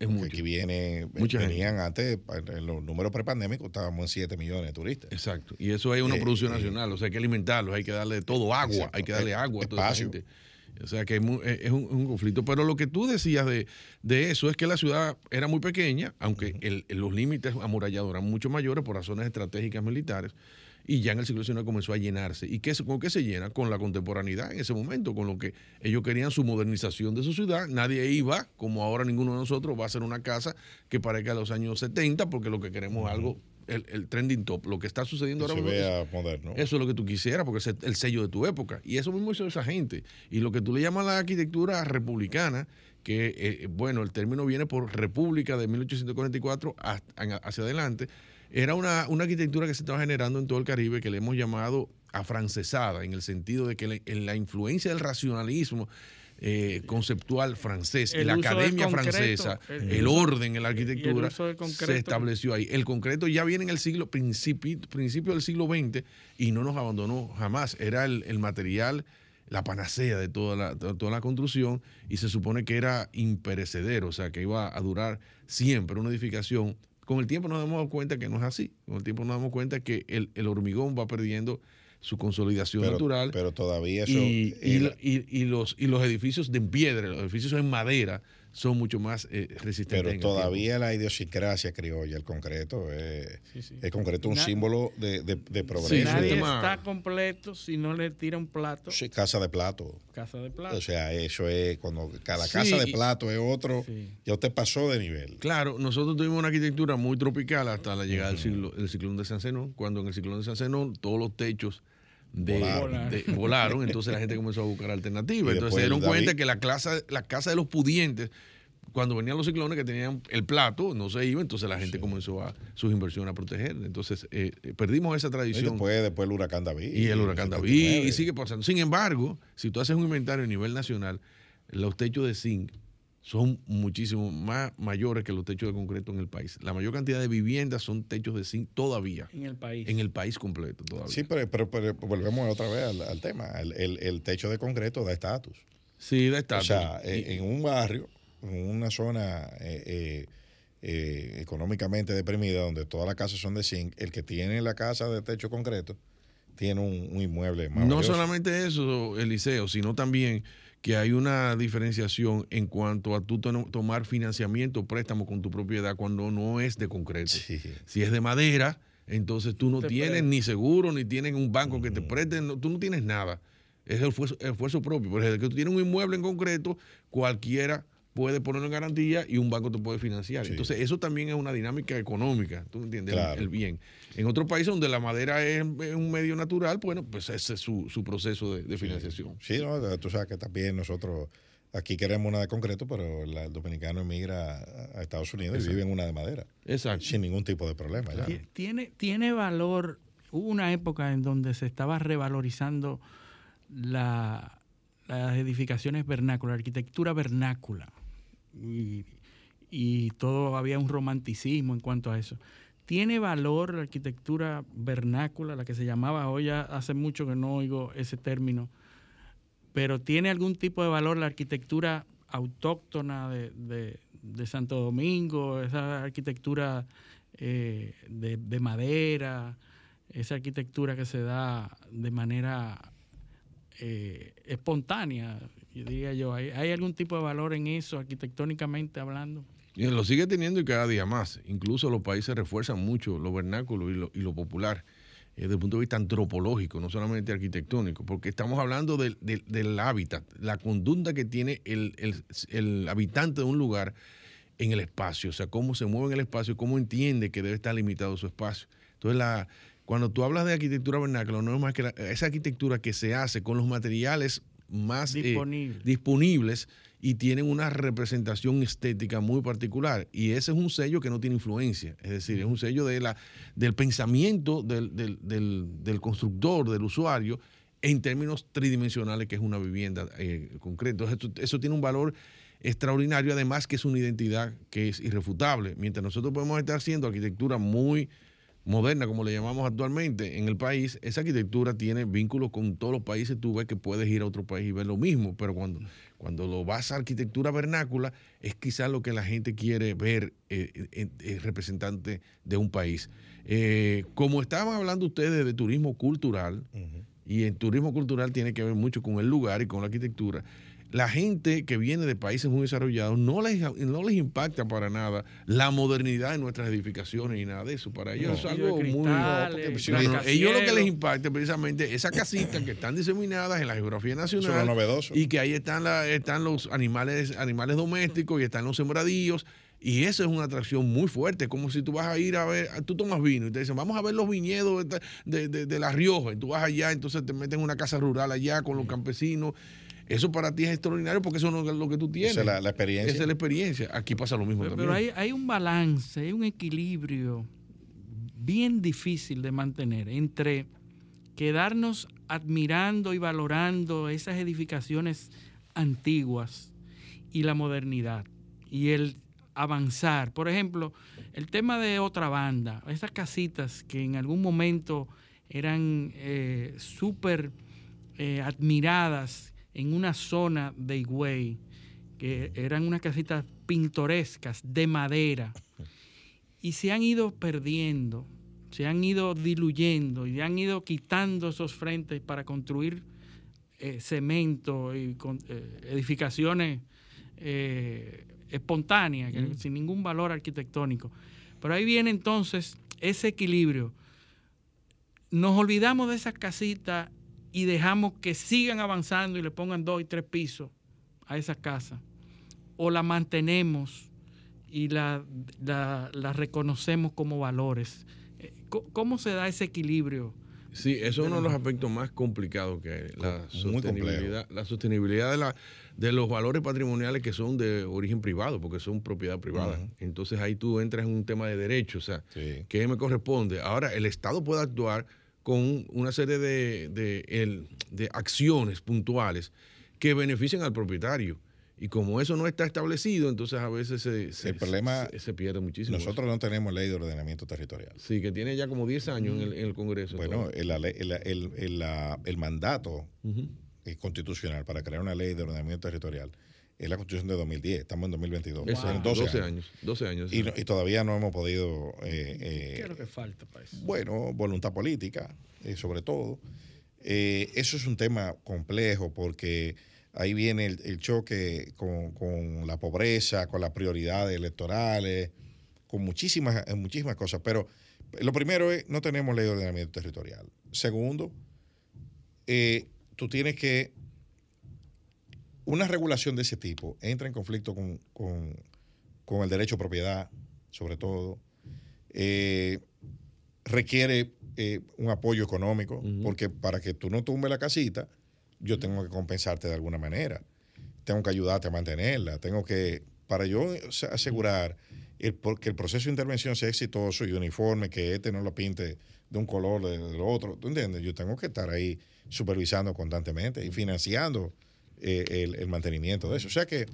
Es que mucho. Aquí viene, Mucha venían antes, en los números prepandémicos estábamos en 7 millones de turistas. Exacto. Y eso es una Eh, producción eh, nacional. O sea, hay que alimentarlos, hay que darle todo agua, Exacto. hay que darle Eh, agua a toda esa espacio. gente. O sea, que es, es un, es un conflicto. Pero lo que tú decías de, de eso es que la ciudad era muy pequeña, aunque el- los límites amurallados eran mucho mayores por razones estratégicas militares. Y ya en el siglo XIX comenzó a llenarse. ¿Y qué, con qué se llena? Con la contemporaneidad en ese momento, con lo que ellos querían su modernización de su ciudad. Nadie iba, como ahora ninguno de nosotros, va a hacer una casa que parezca de los años 70, porque lo que queremos es algo, el, el trending top. Lo que está sucediendo Que ahora se vea moderno. eso es lo que tú quisieras, porque es el- el sello de tu época. Y eso mismo hizo esa gente. Y lo que tú le llamas la arquitectura republicana, que, eh, bueno, el término viene por República de 1844 hasta- hacia adelante, era una, una arquitectura que se estaba generando en todo el Caribe que le hemos llamado afrancesada, en el sentido de que en la influencia del racionalismo eh, conceptual francés y la academia concreto, francesa, el- orden en la arquitectura, se estableció ahí. El concreto ya viene en el siglo, principio, principio del siglo XX y no nos abandonó jamás. Era el, el material, la panacea de toda la, de toda la construcción y se supone que era imperecedero, o sea, que iba a durar siempre una edificación. Con el tiempo nos damos cuenta que no es así. Con el tiempo nos damos cuenta que el hormigón va perdiendo su consolidación pero, natural pero todavía eso. y, y- y los, y los edificios de piedra, los edificios en madera, son mucho más eh, resistentes. pero todavía la idiosincrasia criolla, el concreto, Sí, sí. el concreto es un Na- símbolo de, de- progreso. Nadie tema- está completo si no le tira un plato, Sí, casa de plato. casa de plato. O sea, eso es cuando cada Sí, casa de plato es otro, Sí. ya usted pasó de nivel. Claro, nosotros tuvimos una arquitectura muy tropical hasta la llegada del, siglo, del ciclón de San Zenón, cuando en el ciclón de San Zenón todos los techos de, Volaron. de- volaron, entonces la gente comenzó a buscar alternativas. Y Entonces se dieron David- cuenta que la casa, la casa de los pudientes, cuando venían los ciclones que tenían el plato, no se iba, entonces la gente comenzó a sus inversiones a proteger. Entonces eh, eh, perdimos esa Y tradición. después, después el huracán David. Y el huracán David, 79. y sigue pasando. Sin embargo, si tú haces un inventario a nivel nacional, los techos de zinc son muchísimo más mayores que los techos de concreto en el país. La mayor cantidad de viviendas son techos de zinc todavía, en el país. en el país completo todavía. Sí, pero, pero- pero volvemos otra vez al, al tema. El, el- el techo de concreto da estatus. Sí, da O estatus. sea, Y- en, en un barrio, en una zona eh, eh, eh, económicamente deprimida, donde todas las casas son de zinc, el que tiene la casa de techo concreto tiene un, un inmueble más no valioso. solamente eso, Eliseo, sino también que hay una diferenciación en cuanto a tú to- tomar financiamiento, préstamo con tu propiedad cuando no es de concreto. Sí. Si es de madera, entonces tú no Te tienes presta. ni seguro, ni tienes un banco que te preste, no- tú no tienes nada. Es el esfuerzo, esfuerzo propio. Pero desde que tú tienes un inmueble en concreto, cualquiera puede ponerlo en garantía y un banco te puede financiar. Entonces, eso también es una dinámica económica, ¿tú entiendes? El, bien. En otros países donde la madera es, un medio natural, bueno, pues ese es su, proceso de, financiación. Sí, no, tú sabes que también nosotros aquí queremos una de concreto, pero el dominicano emigra a Estados Unidos y vive en una de madera. Exacto. Sin ningún tipo de problema. Tiene, tiene valor, hubo una época en donde se estaba revalorizando la las edificaciones vernáculas, la arquitectura vernácula. Y, todo, había un romanticismo en cuanto a eso. ¿Tiene valor la arquitectura vernácula, la que se llamaba, hoy ya hace mucho que no oigo ese término, pero tiene algún tipo de valor la arquitectura autóctona de, Santo Domingo, esa arquitectura eh, de madera, esa arquitectura que se da de manera eh, espontánea, diría yo. ¿Hay, algún tipo de valor en eso, arquitectónicamente hablando? Y lo sigue teniendo y cada día más. Incluso los países refuerzan mucho lo vernáculo y lo, popular eh, desde el punto de vista antropológico, no solamente arquitectónico, porque estamos hablando del, hábitat, la conducta que tiene el, habitante de un lugar en el espacio, o sea, cómo se mueve en el espacio, cómo entiende que debe estar limitado su espacio. Entonces, la, cuando tú hablas de arquitectura vernácula, no es más que esa arquitectura que se hace con los materiales más eh, disponibles y tienen una representación estética muy particular. Y ese es un sello que no tiene influencia. Es decir, es un sello de la, del pensamiento del, del, constructor, del usuario, en términos tridimensionales, que es una vivienda eh, concreta. Entonces, eso tiene un valor extraordinario, además que es una identidad que es irrefutable. Mientras nosotros podemos estar haciendo arquitectura muy moderna, como le llamamos actualmente, en el país, esa arquitectura tiene vínculos con todos los países. Tú ves que puedes ir a otro país y ver lo mismo, pero cuando, cuando lo vas a arquitectura vernácula, es quizás lo que la gente quiere ver eh, representante de un país. Eh, como estaban hablando ustedes de turismo cultural, y el turismo cultural tiene que ver mucho con el lugar y con la arquitectura la gente que viene de países muy desarrollados no les, no les impacta para nada la modernidad de nuestras edificaciones y nada de eso. Para ellos es algo muy... ellos lo que les impacta precisamente esas casitas que están diseminadas en la geografía nacional. Y que ahí están, están los animales, animales domésticos y están los sembradíos. Y eso es una atracción muy fuerte, como si tú vas a ir a ver, tú tomas vino y te dicen, vamos a ver los viñedos de, de, La Rioja, y tú vas allá, entonces te meten en una casa rural allá con los campesinos eso para ti es extraordinario porque eso no es lo que tú tienes. Esa es la, experiencia. Esa es la experiencia. Aquí pasa lo mismo pero, también. Pero hay, hay un balance, hay un equilibrio bien difícil de mantener entre quedarnos admirando y valorando esas edificaciones antiguas y la modernidad y el avanzar. Por ejemplo, el tema de otra banda, esas casitas que en algún momento eran eh, súper eh, admiradas en una zona de Higüey, que eran unas casitas pintorescas de madera, y se han ido perdiendo, se han ido diluyendo y han ido quitando esos frentes para construir eh, cemento y eh, edificaciones eh, espontáneas, sin ningún valor arquitectónico. Pero ahí viene entonces ese equilibrio. Nos olvidamos de esas casitas y dejamos que sigan avanzando y le pongan dos y tres pisos a esa casa, o la mantenemos y la, la, reconocemos como valores. Eh, ¿Cómo se da ese equilibrio? Sí, eso es uno de los aspectos más complicados que hay, la sostenibilidad, la sostenibilidad de, la, de los valores patrimoniales que son de origen privado, porque son propiedad privada. Entonces ahí tú entras en un tema de derecho, o sea, ¿qué me corresponde? Ahora, el Estado puede actuar con una serie de, acciones puntuales que beneficien al propietario. Y como eso no está establecido, entonces a veces se, se, se, pierde muchísimo. Nosotros no tenemos ley de ordenamiento territorial. Sí, que tiene ya como 10 años en el, Congreso. Bueno, el, el, mandato constitucional para crear una ley de ordenamiento territorial es la constitución de 2010, estamos en 2022. 12, años. 12 años. Y, todavía no hemos podido... Eh, eh, ¿Qué es lo que falta para eso? Bueno, voluntad política, eh, sobre todo. eso es un tema complejo porque ahí viene el, choque con, la pobreza, con las prioridades electorales, con muchísimas, muchísimas cosas. Pero lo primero es, no tenemos ley de ordenamiento territorial. Segundo, tú tienes que una regulación de ese tipo entra en conflicto con, con- con el derecho a propiedad, sobre todo. Eh, requiere eh, un apoyo económico, porque para que tú no tumbes la casita, yo tengo que compensarte de alguna manera. Tengo que ayudarte a mantenerla. Tengo que, para yo asegurar el, que el proceso de intervención sea exitoso y uniforme, que este no lo pinte de un color de- del otro, ¿tú entiendes? Yo tengo que estar ahí supervisando constantemente y financiando eh, el, el mantenimiento de eso. O sea que eh,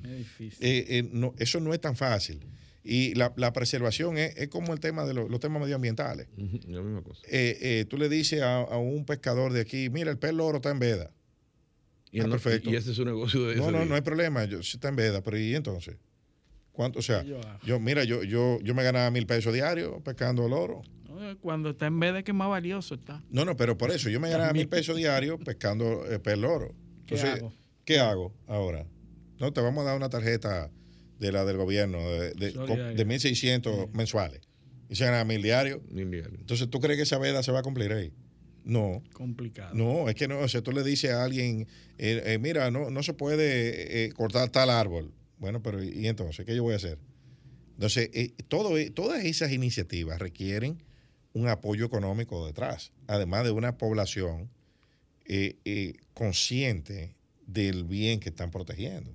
eh, no, eso no es tan fácil. Y la, la preservación es, es como el tema de lo- los temas medioambientales. Ujú, La misma cosa. Eh, eh, tú le dices a, a un pescador de aquí, mira, el pez loro está en veda. Y, Ah, no- perfecto. y ese es su negocio de No, no, día. no hay problema, yo, está en veda, pero ¿y entonces? ¿Cuánto? O sea, ¿Qué yo mira, yo, yo, yo me ganaba mil pesos diarios pescando loro. No, Cuando está en vez de que más valioso está. No, no, pero por eso, yo me ganaba mil pesos diarios pescando eh, pez loro. ¿Qué Entonces, hago? ¿Qué hago ahora? No, te vamos a dar una tarjeta de la del gobierno de, de, de 1.600 mensuales. Y se gana mil diarios. Mil diarios. Entonces, ¿tú crees que esa veda se va a cumplir ahí? No. Complicado. No, es que no, o sea, tú le dices a alguien, eh, eh, mira, no, no se puede eh, cortar tal árbol. Bueno, pero ¿y entonces qué yo voy a hacer? Entonces, todo, todas esas iniciativas requieren un apoyo económico detrás, además de una población consciente del bien que están protegiendo.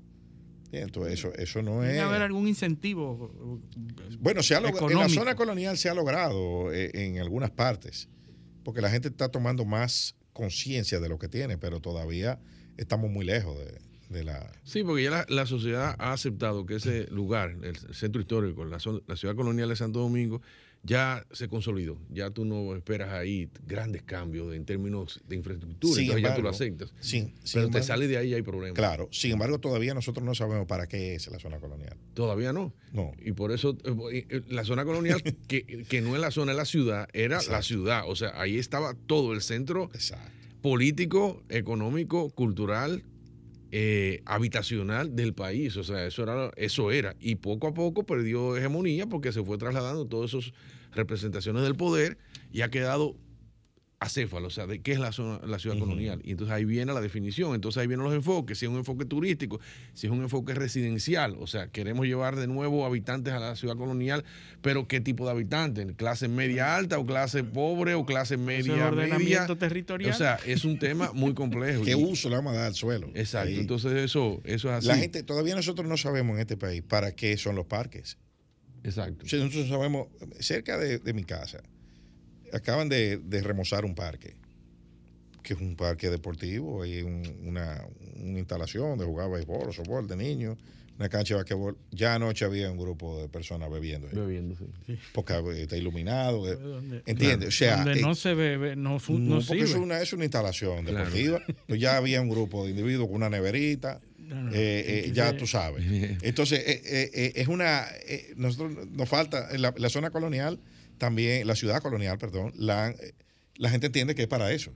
Entonces, eso, eso no es... que haber algún incentivo. Bueno, se ha log- en la zona colonial se ha logrado eh, en algunas partes, porque la gente está tomando más conciencia de lo que tiene, pero todavía estamos muy lejos de, de la... Sí, porque ya la, la sociedad ha aceptado que ese lugar, el centro histórico, la, zona- la ciudad colonial de Santo Domingo, ya se consolidó. Ya tú no esperas ahí grandes cambios en términos de infraestructura, Sin entonces ya tú lo aceptas. sin- sin Pero te sale de ahí y hay problemas. Claro, sin embargo, todavía nosotros no sabemos para qué es la zona colonial. Todavía no. No. Y por eso eh, eh, la zona colonial, que, que no es la zona, es la ciudad, era la ciudad. O sea, ahí estaba todo el centro Exacto. político, económico, cultural, eh, habitacional del país. O sea, eso era, eso era. Y poco a poco perdió hegemonía porque se fue trasladando todas esas representaciones del poder y ha quedado acéfalo, o sea, de qué es la, zona, la ciudad colonial. Y entonces ahí viene la definición, entonces ahí vienen los enfoques, si es un enfoque turístico, si es un enfoque residencial, o sea, queremos llevar de nuevo habitantes a la ciudad colonial, pero ¿qué tipo de habitantes? ¿Clase media alta o clase pobre o clase media media? ordenamiento territorial. O sea, es un tema muy complejo. ¿Qué Y- uso le vamos a dar al suelo? Exacto, Ahí. entonces eso, eso es así. La gente, todavía nosotros no sabemos en este país para qué son los parques. Exacto. O sea, nosotros sabemos, cerca de, de mi casa, acaban de, de remozar un parque, que es un parque deportivo, hay un- una, una instalación de jugar béisbol o softball de niños, una cancha de basquetbol. Ya anoche había un grupo de personas bebiendo, ahí, Bebiendo, sí. porque está iluminado. ¿Entiendes? O sea, donde eh, no se bebe, no, no, no porque es sirve. una, es una instalación deportiva. Ya había un grupo de individuos con una neverita. No, no, eh, eh, ya tú sabes. Entonces, eh, eh, eh, es una. eh, nosotros nos falta. En la, la zona colonial, también, la ciudad colonial, perdón, la, eh, la gente entiende que es para eso.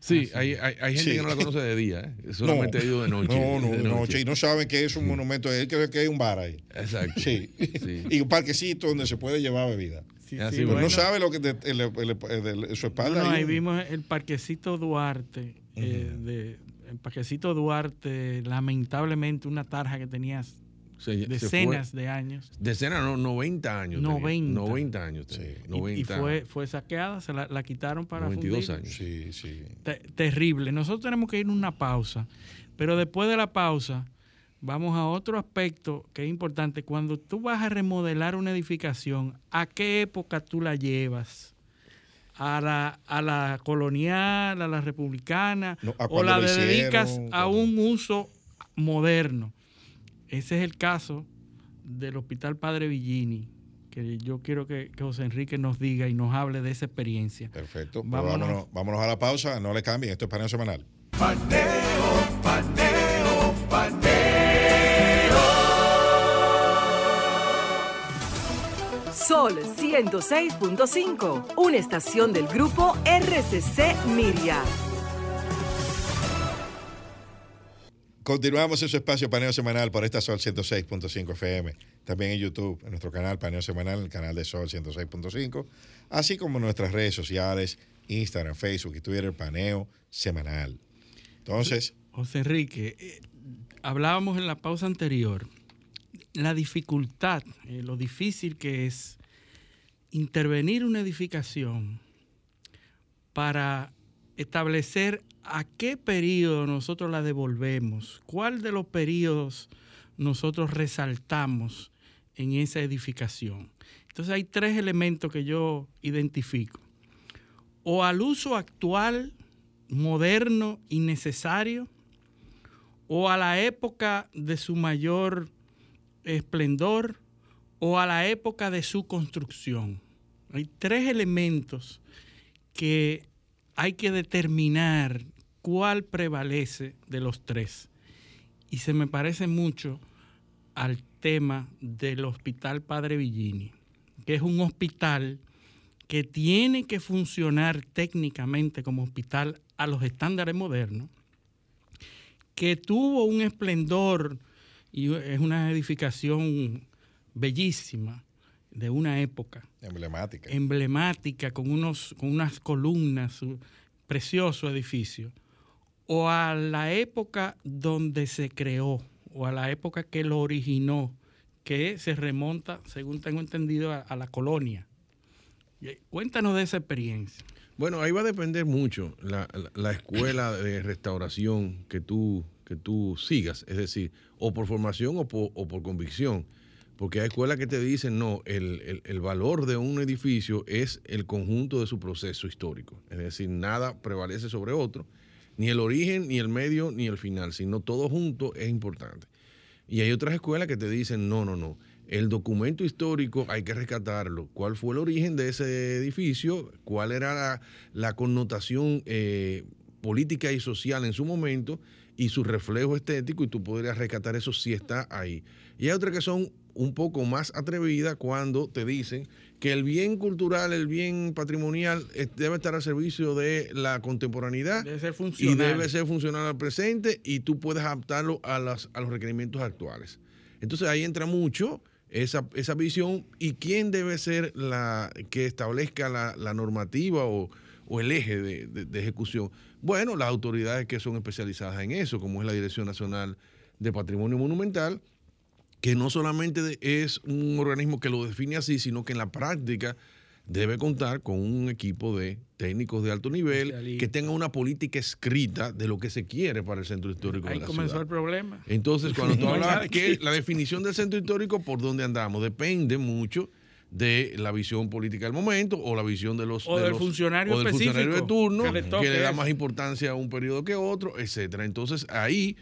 Sí, hay, hay, hay gente Sí. que no la conoce de día, ¿eh? solamente ha ido de noche. No, no, de de noche. Y no saben que es un monumento. Él cree que hay un bar ahí. Exacto. Sí. Sí. y un parquecito donde se puede llevar bebida. Sí, Así. Pero bueno. no sabe lo que de, el- el- el- de su espalda. No, no, ahí un- vimos el parquecito Duarte. eh, de, el parquecito Duarte, lamentablemente, una tarja que tenía Se- se fue- decenas de años. Decenas, no, 90 años. tenía. 90. 90 años. tenía, Sí. y- 90, Y, fue, fue saqueada, se la, la quitaron para 92 fundir. años. Sí, sí. Te- terrible. Nosotros tenemos que ir a una pausa, pero después de la pausa vamos a otro aspecto que es importante. Cuando tú vas a remodelar una edificación, ¿a qué época tú la llevas? ¿A la, a la colonial, a la republicana? No, ¿a ¿O la dedicas hicieron? a un uso moderno? Ese es el caso del Hospital Padre Villini, que yo quiero que, que José Enrique nos diga y nos hable de esa experiencia. Perfecto. Pues Vámonos. vámonos. vámonos a la pausa. No le cambien. Esto es paneo semanal. Paneo, paneo, paneo. Sol 106.5, una estación del grupo RCC Miria. Continuamos en su espacio Paneo Semanal por esta Sol 106.5 FM. También en YouTube, en nuestro canal Paneo Semanal, el canal de Sol 106.5, así como en nuestras redes sociales, Instagram, Facebook y Twitter, Paneo Semanal. Entonces, José Enrique, eh, hablábamos en la pausa anterior, la dificultad, eh, lo difícil que es intervenir una edificación para establecer a qué periodo nosotros la devolvemos, cuál de los periodos nosotros resaltamos en esa edificación. Entonces hay tres elementos que yo identifico. O al uso actual, moderno y necesario, o a la época de su mayor esplendor, o a la época de su construcción. Hay tres elementos que hay que determinar cuál prevalece de los tres. Y se me parece mucho al tema del Hospital Padre Villini, que es un hospital que tiene que funcionar técnicamente como hospital a los estándares modernos, que tuvo un esplendor y es una edificación bellísima de una época. Emblemática. Emblemática, con, unos, con unas columnas, precioso edificio. O a la época donde se creó, o a la época que lo originó, que se remonta, según tengo entendido, a, la colonia. Eh, cuéntanos de esa experiencia. Bueno, ahí va a depender mucho la, la, escuela de restauración que tú, que tú sigas, es decir, o por formación o por, o por convicción. Porque hay escuelas que te dicen, no, el, el, valor de un edificio es el conjunto de su proceso histórico. Es decir, nada prevalece sobre otro, ni el origen, ni el medio, ni el final, sino todo junto es importante. Y hay otras escuelas que te dicen, no, no, no, el documento histórico hay que rescatarlo. ¿Cuál fue el origen de ese edificio? ¿Cuál era la, connotación eh, política y social en su momento? Y su reflejo estético, y tú podrías rescatar eso si está ahí. Y hay otras que son un poco más atrevida cuando te dicen que el bien cultural, el bien patrimonial debe estar al servicio de la contemporaneidad debe ser y debe ser funcional al presente y tú puedes adaptarlo a, las, a los requerimientos actuales. Entonces ahí entra mucho esa, esa visión y quién debe ser la que establezca la, normativa o, el eje de, de ejecución. Bueno, las autoridades que son especializadas en eso, como es la Dirección Nacional de Patrimonio Monumental, que no solamente es un organismo que lo define así, sino que en la práctica debe contar con un equipo de técnicos de alto nivel que tenga una política escrita de lo que se quiere para el centro histórico Ahí de la comenzó el problema. Entonces, cuando tú hablas que la definición del centro histórico, por dónde andamos, depende mucho de la visión política del momento o la visión de los o del funcionario, de turno que, le, da más importancia a un periodo que otro, etcétera. Entonces ahí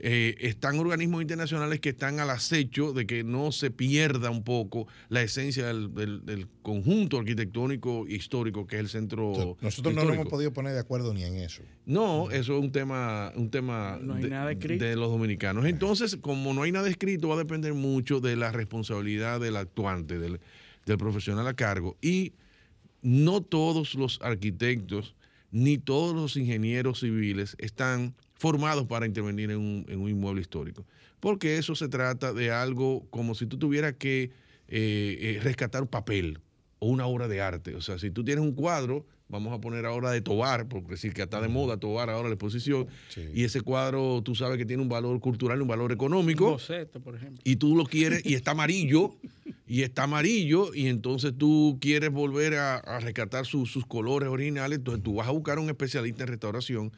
eh, están organismos internacionales que están al acecho de que no se pierda un poco la esencia del, conjunto arquitectónico e histórico que es el centro. nosotros no nos hemos podido poner de acuerdo ni en eso. No, eso es un tema, un tema de, los dominicanos. Entonces, como no hay nada escrito, va a depender mucho de la responsabilidad del actuante, del, del profesional a cargo. Y no todos los arquitectos ni todos los ingenieros civiles están formados para intervenir en un, en un, inmueble histórico. Porque eso se trata de algo como si tú tuvieras que eh, eh, rescatar un papel o una obra de arte. O sea, si tú tienes un cuadro, vamos a poner ahora de Tobar, porque decir que está de moda Tobar ahora la exposición, y ese cuadro tú sabes que tiene un valor cultural, un valor económico. Un boceto, por ejemplo. Y tú lo quieres, y está amarillo, y está amarillo, y entonces tú quieres volver a, rescatar sus colores originales, entonces tú vas a buscar un especialista en restauración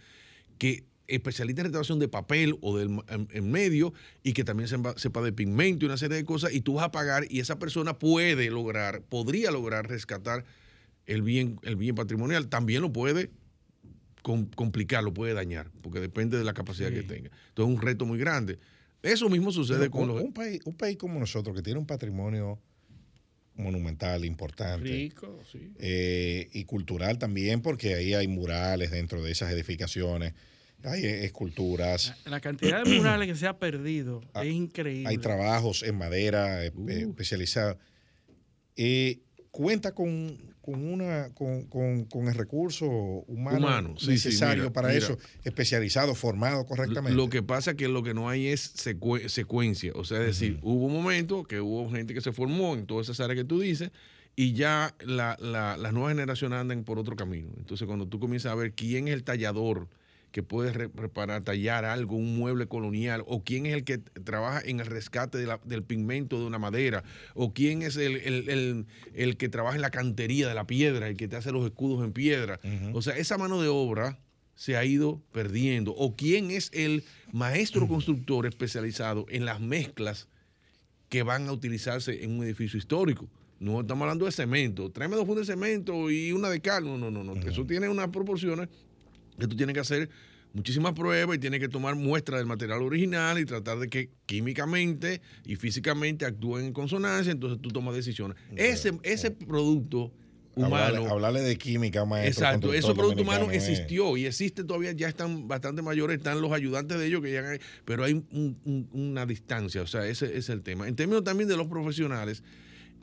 que especialista en restauración de papel o del en, medio y que también sepa, de pigmento y una serie de cosas y tú vas a pagar y esa persona puede lograr, podría lograr rescatar el bien, el bien patrimonial. También lo puede complicar, lo puede dañar, porque depende de la capacidad que tenga. Entonces es un reto muy grande. Eso mismo sucede con, los... Un país, un país como nosotros que tiene un patrimonio monumental importante. Rico, sí. Eh, y cultural también, porque ahí hay murales dentro de esas edificaciones. Hay esculturas. La, cantidad de murales que se ha perdido ah, es increíble. Hay trabajos en madera eh, eh, uh. especializados. Eh, cuenta con, una, con, el recurso humano, necesario para eso, especializado, formado correctamente. Lo que pasa es que lo que no hay es secuencia. O sea, es decir, hubo un momento que hubo gente que se formó en todas esas áreas que tú dices y ya las nuevas generaciones andan por otro camino. Entonces, cuando tú comienzas a ver quién es el tallador, que puede re- reparar, tallar algo, un mueble colonial, o quién es el que trabaja en el rescate de la- del pigmento de una madera, o quién es el, el- el- el que trabaja en la cantería de la piedra, el que te hace los escudos en piedra. O sea, esa mano de obra se ha ido perdiendo, o quién es el maestro constructor especializado en las mezclas que van a utilizarse en un edificio histórico. No estamos hablando de cemento. Tráeme dos fundas de cemento y una de cal. No, no, no. no. Eso tiene unas proporciones que tú tienes que hacer muchísimas pruebas y tienes que tomar muestras del material original y tratar de que químicamente y físicamente actúen en consonancia. Entonces tú tomas decisiones. Ese, ese producto humano. Hablarle, hablarle de química, maestro. Exacto, constructor ese producto humano dominicano, eh. existió y existe todavía, ya están bastante mayores, están los ayudantes de ellos que ahí, pero hay un- un- una distancia, o sea, ese, ese es el tema. En términos también de los profesionales,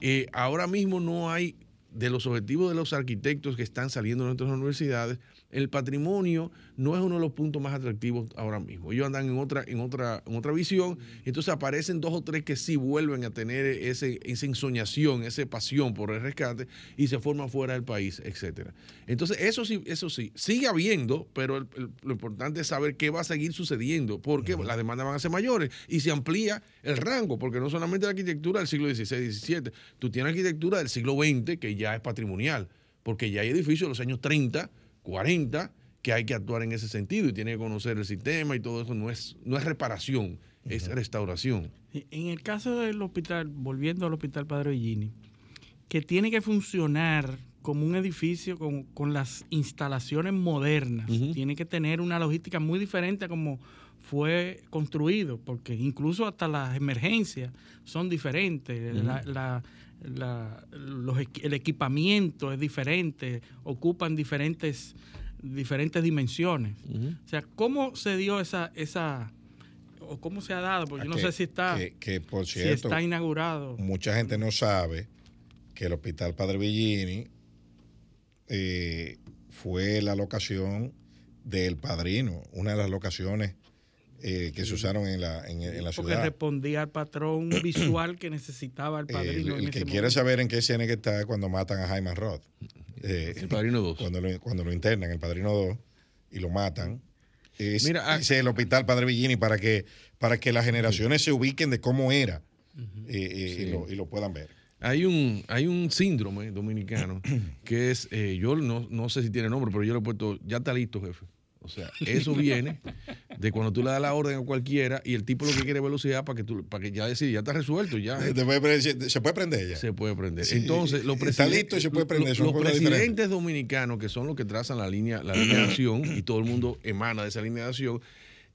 eh, ahora mismo no hay, de los objetivos de los arquitectos que están saliendo de nuestras universidades, el patrimonio no es uno de los puntos más atractivos ahora mismo. Ellos andan en otra, en otra, en otra visión, y entonces aparecen dos o tres que sí vuelven a tener ese, esa ensoñación, esa pasión por el rescate, y se forman fuera del país, etcétera. Entonces, eso sí, eso sí, sigue habiendo, pero el- el- lo importante es saber qué va a seguir sucediendo, porque las demandas van a ser mayores y se amplía el rango, porque no solamente la arquitectura del siglo XVI, XVII, tú tienes arquitectura del siglo XX que ya es patrimonial, porque ya hay edificios de los años 30, 40 que hay que actuar en ese sentido y tiene que conocer el sistema y todo eso no es, no es reparación, es restauración. En el caso del hospital, volviendo al hospital Padre Villini, que tiene que funcionar como un edificio con, con las instalaciones modernas, tiene que tener una logística muy diferente a como fue construido, porque incluso hasta las emergencias son diferentes, la- la- la- los el equipamiento es diferente, ocupan diferentes, diferentes dimensiones. O sea, ¿cómo se dio esa, esa o cómo se ha dado? Porque yo no Que- sé si está, Que, que, por si está inaugurado. mucha gente no sabe que el Hospital Padre Villini eh, fue la locación del padrino, una de las locaciones eh, que se usaron en la, en, en la porque ciudad. respondía al patrón visual que necesitaba el El, padrino. el que quiere momento. saber en qué escena que está es cuando matan a Jaime Roth. Eh, El Padrino 2. Cuando lo, cuando lo internan, el Padrino 2, y lo matan. Es, Mira, ah- es el Hospital Padre Villini para que, para que las generaciones se ubiquen de cómo era eh, eh, Sí. y, lo, y lo puedan ver. Hay un, hay un síndrome dominicano que es, eh, yo no, no sé si tiene nombre, pero yo le he puesto, ya está listo, jefe. O sea, eso viene de cuando tú le das la orden a cualquiera y el tipo lo que quiere es velocidad para que tú, para que ya decir, ya está resuelto, ya Se puede prender- se puede prender ya. se puede prender. Sí, Entonces, los presidentes, se puede prender, los- presidentes dominicanos, que son los que trazan la línea, la línea de acción, y todo el mundo emana de esa línea de acción,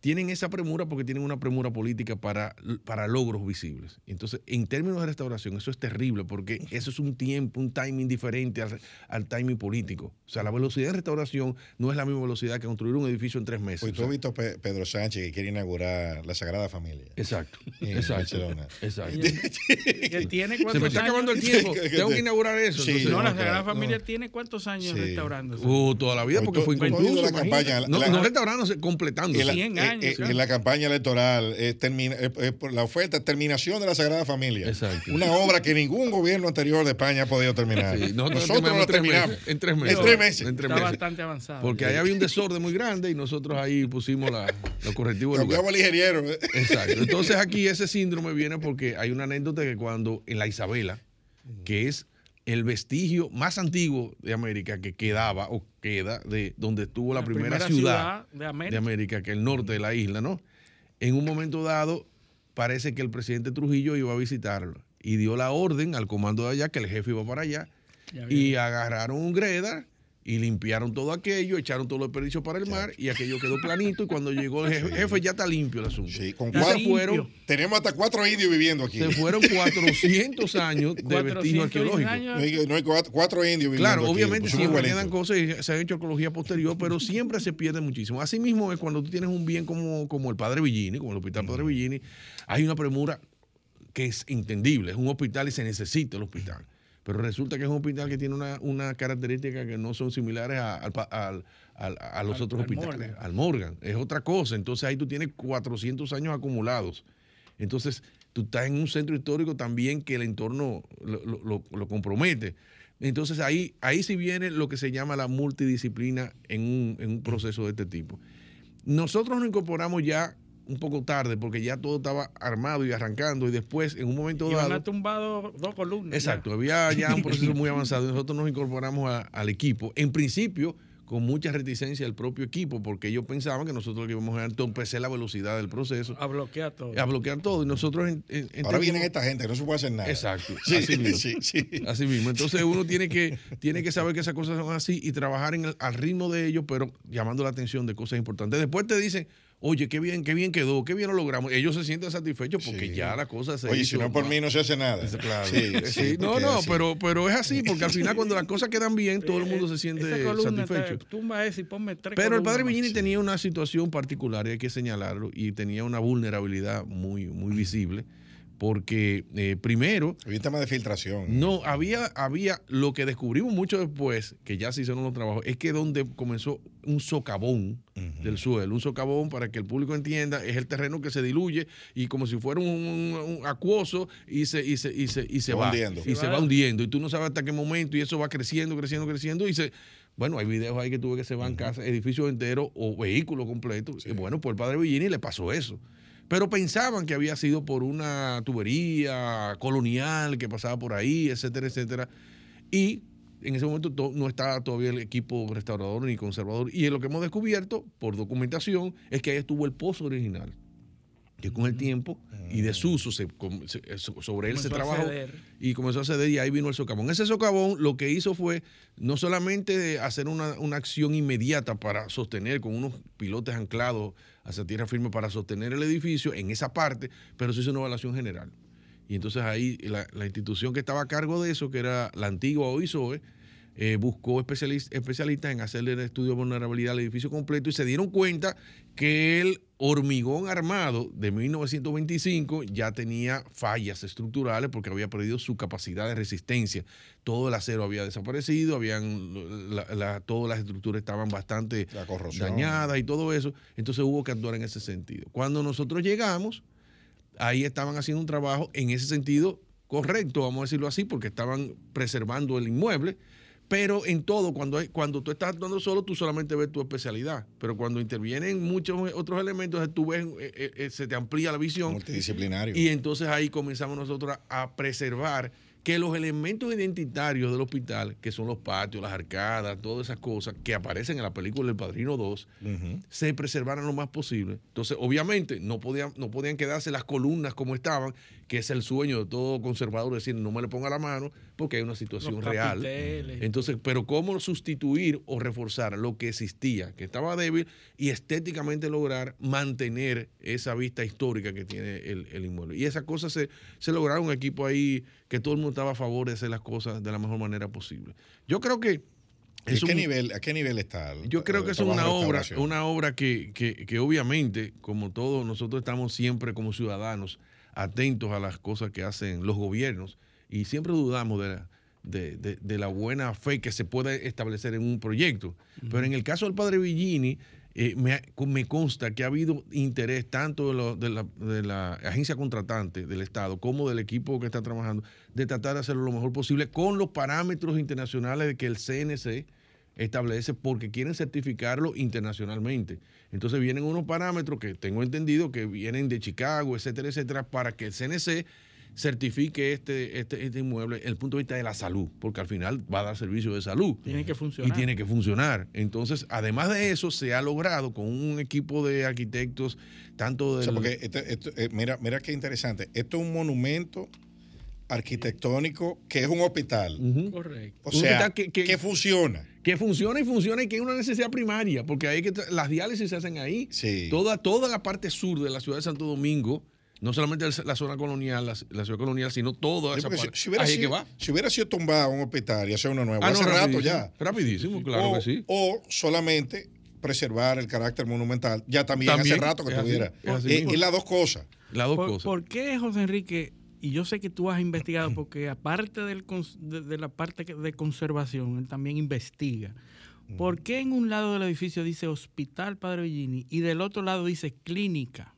tienen esa premura porque tienen una premura política para, para logros visibles. Entonces, en términos de restauración, eso es terrible porque eso es un tiempo, un timing diferente al, al timing político. O sea, la velocidad de restauración no es la misma velocidad que construir un edificio en tres meses. Pues tú has visto Pe- Pedro Sánchez que quiere inaugurar la Sagrada Familia. Exacto, en exacto, Barcelona. exacto. Que tiene Se me está años? acabando el tiempo. Tengo que inaugurar eso. Sí, entonces- No, la Sagrada claro, Familia no. tiene cuántos años Sí. restaurándose. Uh, toda la vida porque Tú- fue inconcluso. no, la- no restaurándose, completando. En la, 100 eh, años, eh, claro. en la campaña electoral, eh, termina- eh, eh, por la oferta terminación de la Sagrada Familia. Exacto. Una obra que ningún gobierno anterior de España ha podido terminar. Sí, nosotros, nosotros terminamos la en tres terminamos. meses, en tres meses. En tres meses. En tres Está meses. bastante avanzado. Porque ahí había un desorden muy grande y nosotros ahí pusimos la, los correctivos. Cambiamos el ingeniero. eh. Exacto. Entonces aquí ese síndrome viene porque hay una anécdota que cuando en la Isabela, que es el vestigio más antiguo de América que quedaba o queda de donde estuvo la, primera, ciudad, de América. de América, que es el norte de la isla, ¿no? En un momento dado, parece que el presidente Trujillo iba a visitarlo y dio la orden al comando de allá que el jefe iba para allá y agarraron un greda y limpiaron todo aquello, echaron todo el desperdicio para el mar y aquello quedó planito y cuando llegó el jefe, jefe, ya está limpio el asunto. Sí, con se cuatro, fueron, tenemos hasta cuatro indios viviendo aquí. se fueron 400 años de 400 vestigio arqueológico. años. No hay, no hay cuatro, cuatro indios viviendo Claro, aquí. obviamente Pusimos siempre quedan cosas y se ha hecho arqueología posterior, pero siempre se pierde muchísimo. Así mismo es cuando tú tienes un bien como, como el Padre Villini, como el Hospital Padre Villini, hay una premura que es entendible, es un hospital y se necesita el hospital. Pero resulta que es un hospital que tiene una, una característica que no son similares a, al- al- a los Al- otros al hospitales. Morgan. Al Morgan, es otra cosa. Entonces ahí tú tienes 400 años acumulados. Entonces tú estás en un centro histórico también que el entorno lo- lo compromete. Entonces ahí, ahí sí viene lo que se llama la multidisciplina en un, en un proceso de este tipo. Nosotros nos incorporamos ya un poco tarde porque ya todo estaba armado y arrancando y después en un momento Y dado... a tumbado dos columnas. Exacto, ya. había ya un proceso muy avanzado y nosotros nos incorporamos a- al equipo. En principio, con mucha reticencia del propio equipo, porque ellos pensaban que nosotros lo que íbamos a entorpecer la velocidad del proceso, A bloquear todo. a bloquear todo. Y nosotros en- en- Ahora vienen esta gente, no se puede hacer nada. Exacto, Sí, así mismo. sí, sí. Así mismo. Entonces uno tiene que, tiene que saber que esas cosas son así y trabajar en el- al ritmo de ellos, pero llamando la atención de cosas importantes. Después te dicen, oye, qué bien, qué bien quedó, qué bien lo logramos. Ellos se sienten satisfechos porque Sí. ya la cosa se Oye, si no por mí no se hace nada. Claro. Sí, Sí, sí, no, no, así. pero, pero es así, porque al final cuando las cosas quedan bien, todo el mundo se siente Esa columna está- satisfecho. Y ponme tres Pero el padre Villini tenía una situación particular, y hay que señalarlo, y tenía una vulnerabilidad muy, muy visible, porque eh, primero, Había un tema de filtración. no, había, había, lo que descubrimos mucho después, que ya se hicieron los trabajos, es que donde comenzó un socavón del suelo, un socavón para que el público entienda, es el terreno que se diluye y como si fuera un, un- un acuoso y se, y se, y se, y se Va va. hundiendo. Y se va hundiendo. Y tú no sabes hasta qué momento y eso va creciendo, creciendo, creciendo y se... Bueno, hay videos ahí que tuve que se van casas, edificios enteros o vehículos completos. Y bueno, pues el padre Villini le pasó eso. Pero pensaban que había sido por una tubería colonial que pasaba por ahí, etcétera, etcétera. Y en ese momento to- no estaba todavía el equipo restaurador ni conservador. Y lo que hemos descubierto por documentación es que ahí estuvo el pozo original. Que con el tiempo y desuso se, se- so- sobre él se Comenzó trabajó y comenzó a ceder y ahí vino el socavón. Ese socavón lo que hizo fue no solamente hacer una, una acción inmediata para sostener con unos pilotes anclados hacia tierra firme para sostener el edificio en esa parte, pero se hizo una evaluación general. Y entonces ahí la, la institución que estaba a cargo de eso, que era la antigua OISOE, eh, buscó especialis- especialistas en hacerle el estudio de vulnerabilidad al edificio completo y se dieron cuenta que el hormigón armado de 1925 ya tenía fallas estructurales porque había perdido su capacidad de resistencia. Todo el acero había desaparecido, habían la- la- todas las estructuras estaban bastante dañadas y todo eso. Entonces hubo que actuar en ese sentido. Cuando nosotros llegamos, ahí estaban haciendo un trabajo en ese sentido correcto, vamos a decirlo así, porque estaban preservando el inmueble. Pero en todo, cuando, cuando tú estás actuando solo, tú solamente ves tu especialidad. Pero cuando intervienen muchos otros elementos, tú ves, eh, eh, eh, se te amplía la visión. Multidisciplinario. Y entonces ahí comenzamos nosotros a, a preservar que los elementos identitarios del hospital, que son los patios, las arcadas, todas esas cosas que aparecen en la película El Padrino 2, Ujú. se preservaran lo más posible. Entonces, obviamente, no podían, no podían quedarse las columnas como estaban, que es el sueño de todo conservador, decir, no me le ponga la mano, porque hay una situación Los real. capiteles. Entonces, pero cómo sustituir o reforzar lo que existía, que estaba débil, y estéticamente lograr mantener esa vista histórica que tiene el, el inmueble. Y esas cosas se, se lograron un equipo ahí que todo el mundo estaba a favor de hacer las cosas de la mejor manera posible. Yo creo que ¿Y es qué un- nivel, ¿A qué nivel está? el- yo creo que es una obra, una obra que, que- que obviamente, como todos, nosotros estamos siempre como ciudadanos atentos a las cosas que hacen los gobiernos y siempre dudamos de la, de, de- de la buena fe que se puede establecer en un proyecto. Pero en el caso del padre Villini, eh, me, consta que ha habido interés tanto de, la, de la agencia contratante del Estado como del equipo que está trabajando de tratar de hacerlo lo mejor posible con los parámetros internacionales que el CNC establece porque quieren certificarlo internacionalmente. Entonces vienen unos parámetros que tengo entendido que vienen de Chicago, etcétera, etcétera, para que el CNC certifique este, este, este inmueble desde el punto de vista de la salud, porque al final va a dar servicio de salud. Tiene que Y funcionar. tiene que funcionar. Entonces, además de eso, se ha logrado con un equipo de arquitectos, tanto O sea, porque esto- esto- eh, mira, mira qué interesante. Esto es un monumento arquitectónico que es un hospital. Correcto. O Un sea, hospital que- que- que funciona. que funciona y funciona y que es una necesidad primaria, porque hay que las diálisis se hacen ahí. Sí. Toda, toda la parte sur de la ciudad de Santo Domingo, no solamente la zona colonial, la, la ciudad colonial, sino toda esa si, parte. si hubiera sido, que va. si hubiera sido un hospital y hacer uno nuevo, Ah, no, hace rato ya. Rapidísimo, claro o, que sí. o solamente preservar el carácter monumental. Ya también, También, hace rato que tuviera. es es las dos cosas. Las dos ¿Por, cosas. por qué, José Enrique? Y yo sé que tú has investigado, porque aparte del de, de la parte que- de conservación, él también investiga. ¿Por qué en un lado del edificio dice Hospital Padre Villini y del otro lado dice clínica?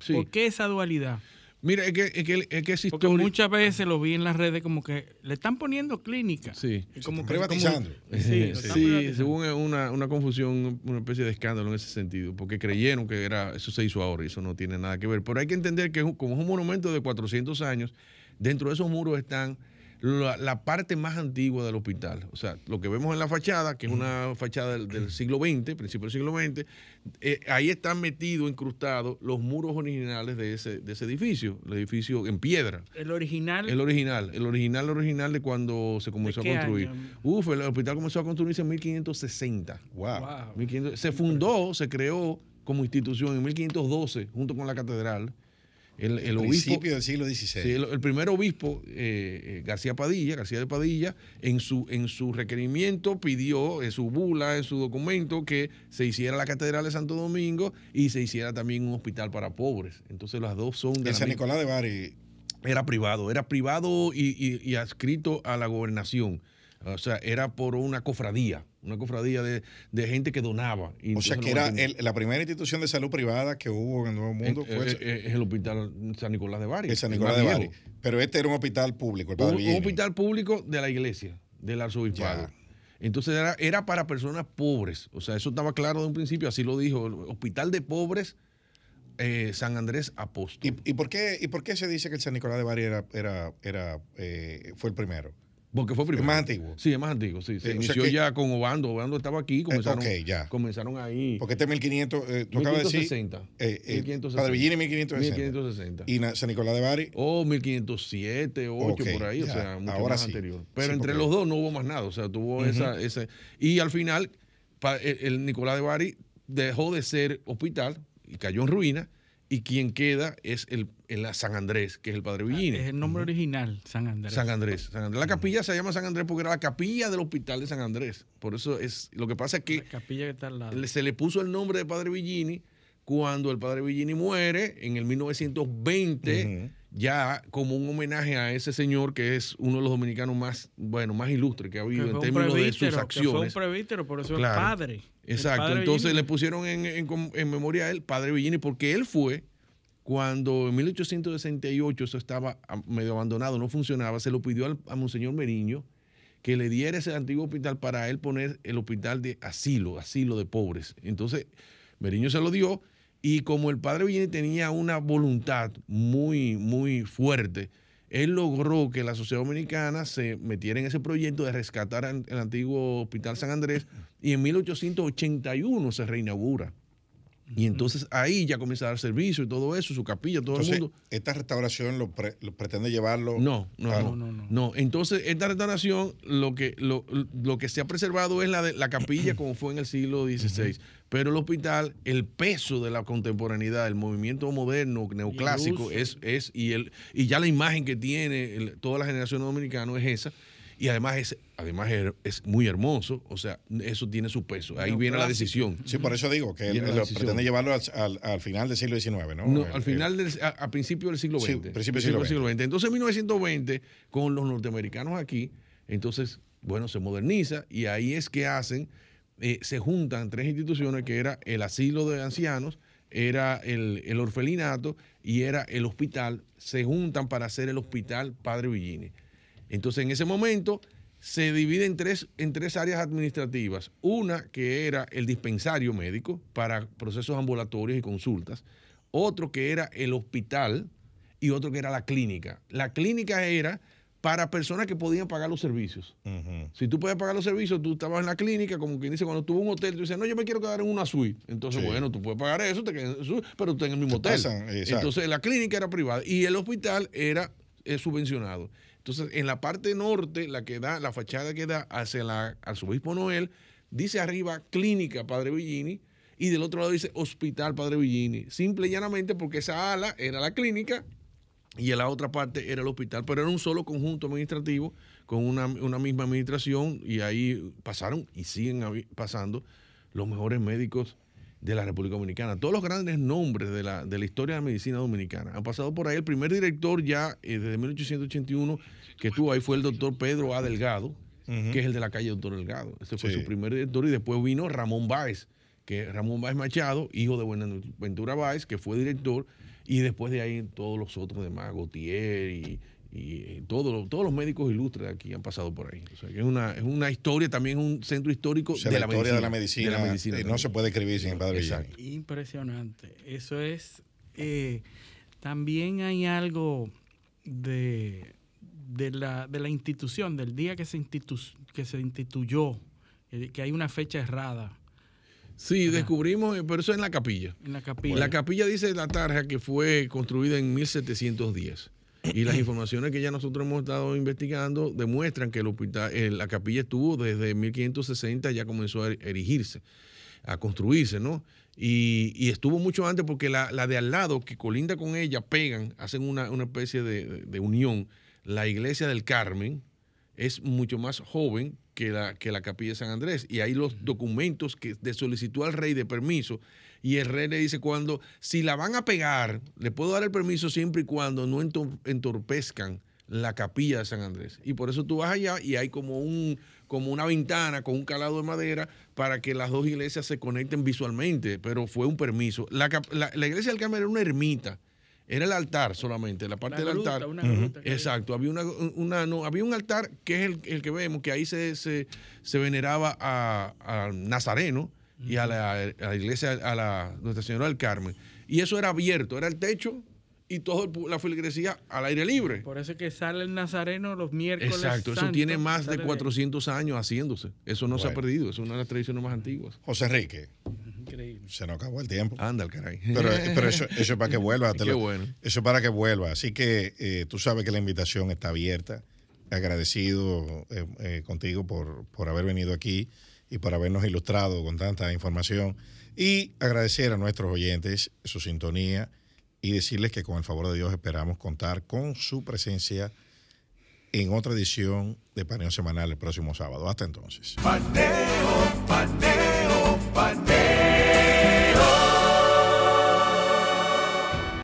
Sí. ¿Por qué esa dualidad? Mira, es que es, que, es, que es Porque muchas veces lo vi en las redes como que le están poniendo clínica. Sí. Como privatizando. sí, sí según una, una, confusión, una especie de escándalo en ese sentido, porque creyeron que era eso se hizo ahora y eso no tiene nada que ver. Pero hay que entender que como es un monumento de 400 años, dentro de esos muros están la, parte más antigua del hospital. O sea, lo que vemos en la fachada, que es una fachada del, siglo XX, principio del siglo XX, eh, ahí están metidos, incrustados los muros originales de ese, de ese edificio, el edificio en piedra. ¿El original? El original, el original, el original de cuando se comenzó a construir. Uf, el hospital comenzó a construirse en 1560. Wow. se fundó, se creó como institución en 1512, junto con la catedral. El, el principio del siglo XVI. el, primer obispo, eh, eh, García Padilla, García de Padilla, en su, en su requerimiento pidió, en su bula, en su documento, que se hiciera la Catedral de Santo Domingo y se hiciera también un hospital para pobres. Entonces las dos son de... San Nicolás de Bari. Era privado, era privado y adscrito a la gobernación. O sea, era por una cofradía, una cofradía de, gente que donaba. o sea, que era la primera institución de salud privada que hubo en el Nuevo Mundo. Eh, fue eh, es, el Hospital San Nicolás de Bari. El San Nicolás de Bari. Pero este era un hospital público, el un, hospital público de la iglesia, del arzobispado. Entonces era, era para personas pobres. O sea, eso estaba claro de un principio, así lo dijo. El hospital de pobres eh, San Andrés Apóstol. ¿Y, por qué, ¿Y por qué se dice que el San Nicolás de Bari era, era, era fue el primero? Porque fue primero. Es más antiguo. Sí, es más antiguo. Sí, se inició ya con Obando. Obando estaba aquí. Eh, comenzaron, ya. comenzaron ahí. Porque este es 1500. Eh, tú acabas de decir. 1560. Eh, eh, 1560. Padre Villini 1560. 1560. ¿Y San Nicolás de Bari? Oh, 1507, 8, por ahí. O sea, mucho Ahora más anterior. Pero entre los dos no hubo más nada. O sea, tuvo esa, ese. Y al final, el Nicolás de Bari dejó de ser hospital y cayó en ruina y quien queda es el, San Andrés, que es el Padre Villini. Es el nombre original, San Andrés. San Andrés, San Andrés. La capilla se llama San Andrés porque era la capilla del hospital de San Andrés. Por eso es, lo que pasa es que, la capilla que está al lado. se le puso el nombre de Padre Villini cuando el Padre Villini muere en el 1920, ya como un homenaje a ese señor que es uno de los dominicanos más, bueno, más ilustres que ha habido en términos de sus acciones. fue un por eso es padre. Exacto, entonces le pusieron en, memoria a él, Padre Villini, porque él fue cuando en 1868 eso estaba medio abandonado, no funcionaba, se lo pidió a Monseñor Meriño que le diera ese antiguo hospital para él poner el hospital de asilo, asilo de pobres. Entonces, Meriño se lo dio y como el padre Villini tenía una voluntad muy, muy fuerte, él logró que la sociedad dominicana se metiera en ese proyecto de rescatar el antiguo Hospital San Andrés y en 1881 se reinaugura. Y entonces ahí ya comienza a dar servicio y todo eso, su capilla, todo el mundo. ¿Esta restauración lo, pretende llevarlo? No no, no, no, Entonces, esta restauración lo que, lo, que se ha preservado es la de la capilla como fue en el siglo XVI. Pero el hospital, el peso de la contemporaneidad, el movimiento moderno, neoclásico, es, es y, el, y ya la imagen que tiene toda la generación dominicana es esa y además es, además es muy hermoso, o sea, eso tiene su peso. Ahí viene la decisión. Sí, por eso digo que él, pretende llevarlo al, final del siglo XIX, ¿no? no al final, del, a, principio del siglo XX. Sí, principio del siglo, XX. Entonces, en 1920, con los norteamericanos aquí, entonces, bueno, se moderniza y ahí es que hacen, eh, se juntan tres instituciones que era el asilo de ancianos, era el, el orfelinato y era el hospital, se juntan para hacer el hospital Padre Villini. Entonces, en ese momento se divide en tres, en tres áreas administrativas. Una que era el dispensario médico para procesos ambulatorios y consultas. Otro que era el hospital y otro que era la clínica. La clínica era para personas que podían pagar los servicios. Si tú podías pagar los servicios, tú estabas en la clínica, como quien dice, cuando tuvo un hotel, tú dices, no, yo me quiero quedar en una suite. Entonces, bueno, tú puedes pagar eso, te quedas en pero tú estás en el mismo hotel. Entonces, la clínica era privada y el hospital era eh, subvencionado. Entonces, en la parte norte, la que da, la fachada que da hacia la arzobispo Noel, dice arriba Clínica Padre Villini y del otro lado dice Hospital Padre Villini. Simple y llanamente porque esa ala era la clínica y en la otra parte era el hospital, pero era un solo conjunto administrativo con una, una misma administración y ahí pasaron y siguen pasando los mejores médicos de la República Dominicana. Todos los grandes nombres de la, de la historia de la medicina dominicana han pasado por ahí. El primer director ya eh, desde 1881 que estuvo ahí fue el doctor Pedro A. Delgado, que es el de la calle Doctor Delgado. Ese fue su primer director y después vino Ramón Báez, que Ramón Báez Machado, hijo de Buenaventura Báez, que fue director Y después de ahí todos los otros demás, Gautier y, y todos, todos los médicos ilustres aquí han pasado por ahí. O sea, que es una, es una historia, también un centro histórico O sea, de, la la historia medicina, de la medicina, de la eh, no se puede escribir sin el padre Exacto. Villani. Impresionante. Eso es. eh, también hay algo de, de, la, de la institución, del día que se, institu- que se instituyó, eh, que hay una fecha errada Sí, descubrimos, eh, pero eso es en la capilla. en la capilla. La capilla dice la tarja que fue construida en 1710. Y las informaciones que ya nosotros hemos estado investigando demuestran que el hospital, eh, la capilla estuvo desde 1560, ya comenzó a er- erigirse, a construirse, ¿no? Y, y estuvo mucho antes porque la, la de al lado, que colinda con ella, pegan, hacen una, una especie de, de- de unión. La iglesia del Carmen es mucho más joven que la, que la capilla de San Andrés. Y hay los documentos que de solicitud al rey de permiso. Y el rey le dice cuando, si la van a pegar, le puedo dar el permiso siempre y cuando no entor- entorpezcan la capilla de San Andrés. Y por eso tú vas allá y hay como un como una ventana con un calado de madera para que las dos iglesias se conecten visualmente, pero fue un permiso. La- la iglesia del Carmen era una ermita, era el altar solamente, la parte Una del gruta, altar. una que- Exacto, había una, una- no, había un altar que es el, el que vemos, que ahí se, se, se veneraba a, a Nazareno y a la, a la iglesia, a la Nuestra Señora del Carmen. Y eso era abierto, era el techo y toda la feligresía al aire libre. Por eso es que sale el Nazareno los miércoles. Exacto, eso tiene más de sale 400 años haciéndose. Eso no se ha perdido, es una de las tradiciones más antiguas. José Enrique, Increíble. se nos acabó el tiempo. Anda el caray. Pero, pero eso, eso es para que vuelva. Qué lo- bueno. Eso es para que vuelva. Así que eh, tú sabes que la invitación está abierta. Agradecido eh, eh, contigo por, por haber venido aquí y por habernos ilustrado con tanta información. Y agradecer a nuestros oyentes su sintonía y decirles que con el favor de Dios esperamos contar con su presencia en otra edición de Paneo Semanal el próximo sábado. Hasta entonces.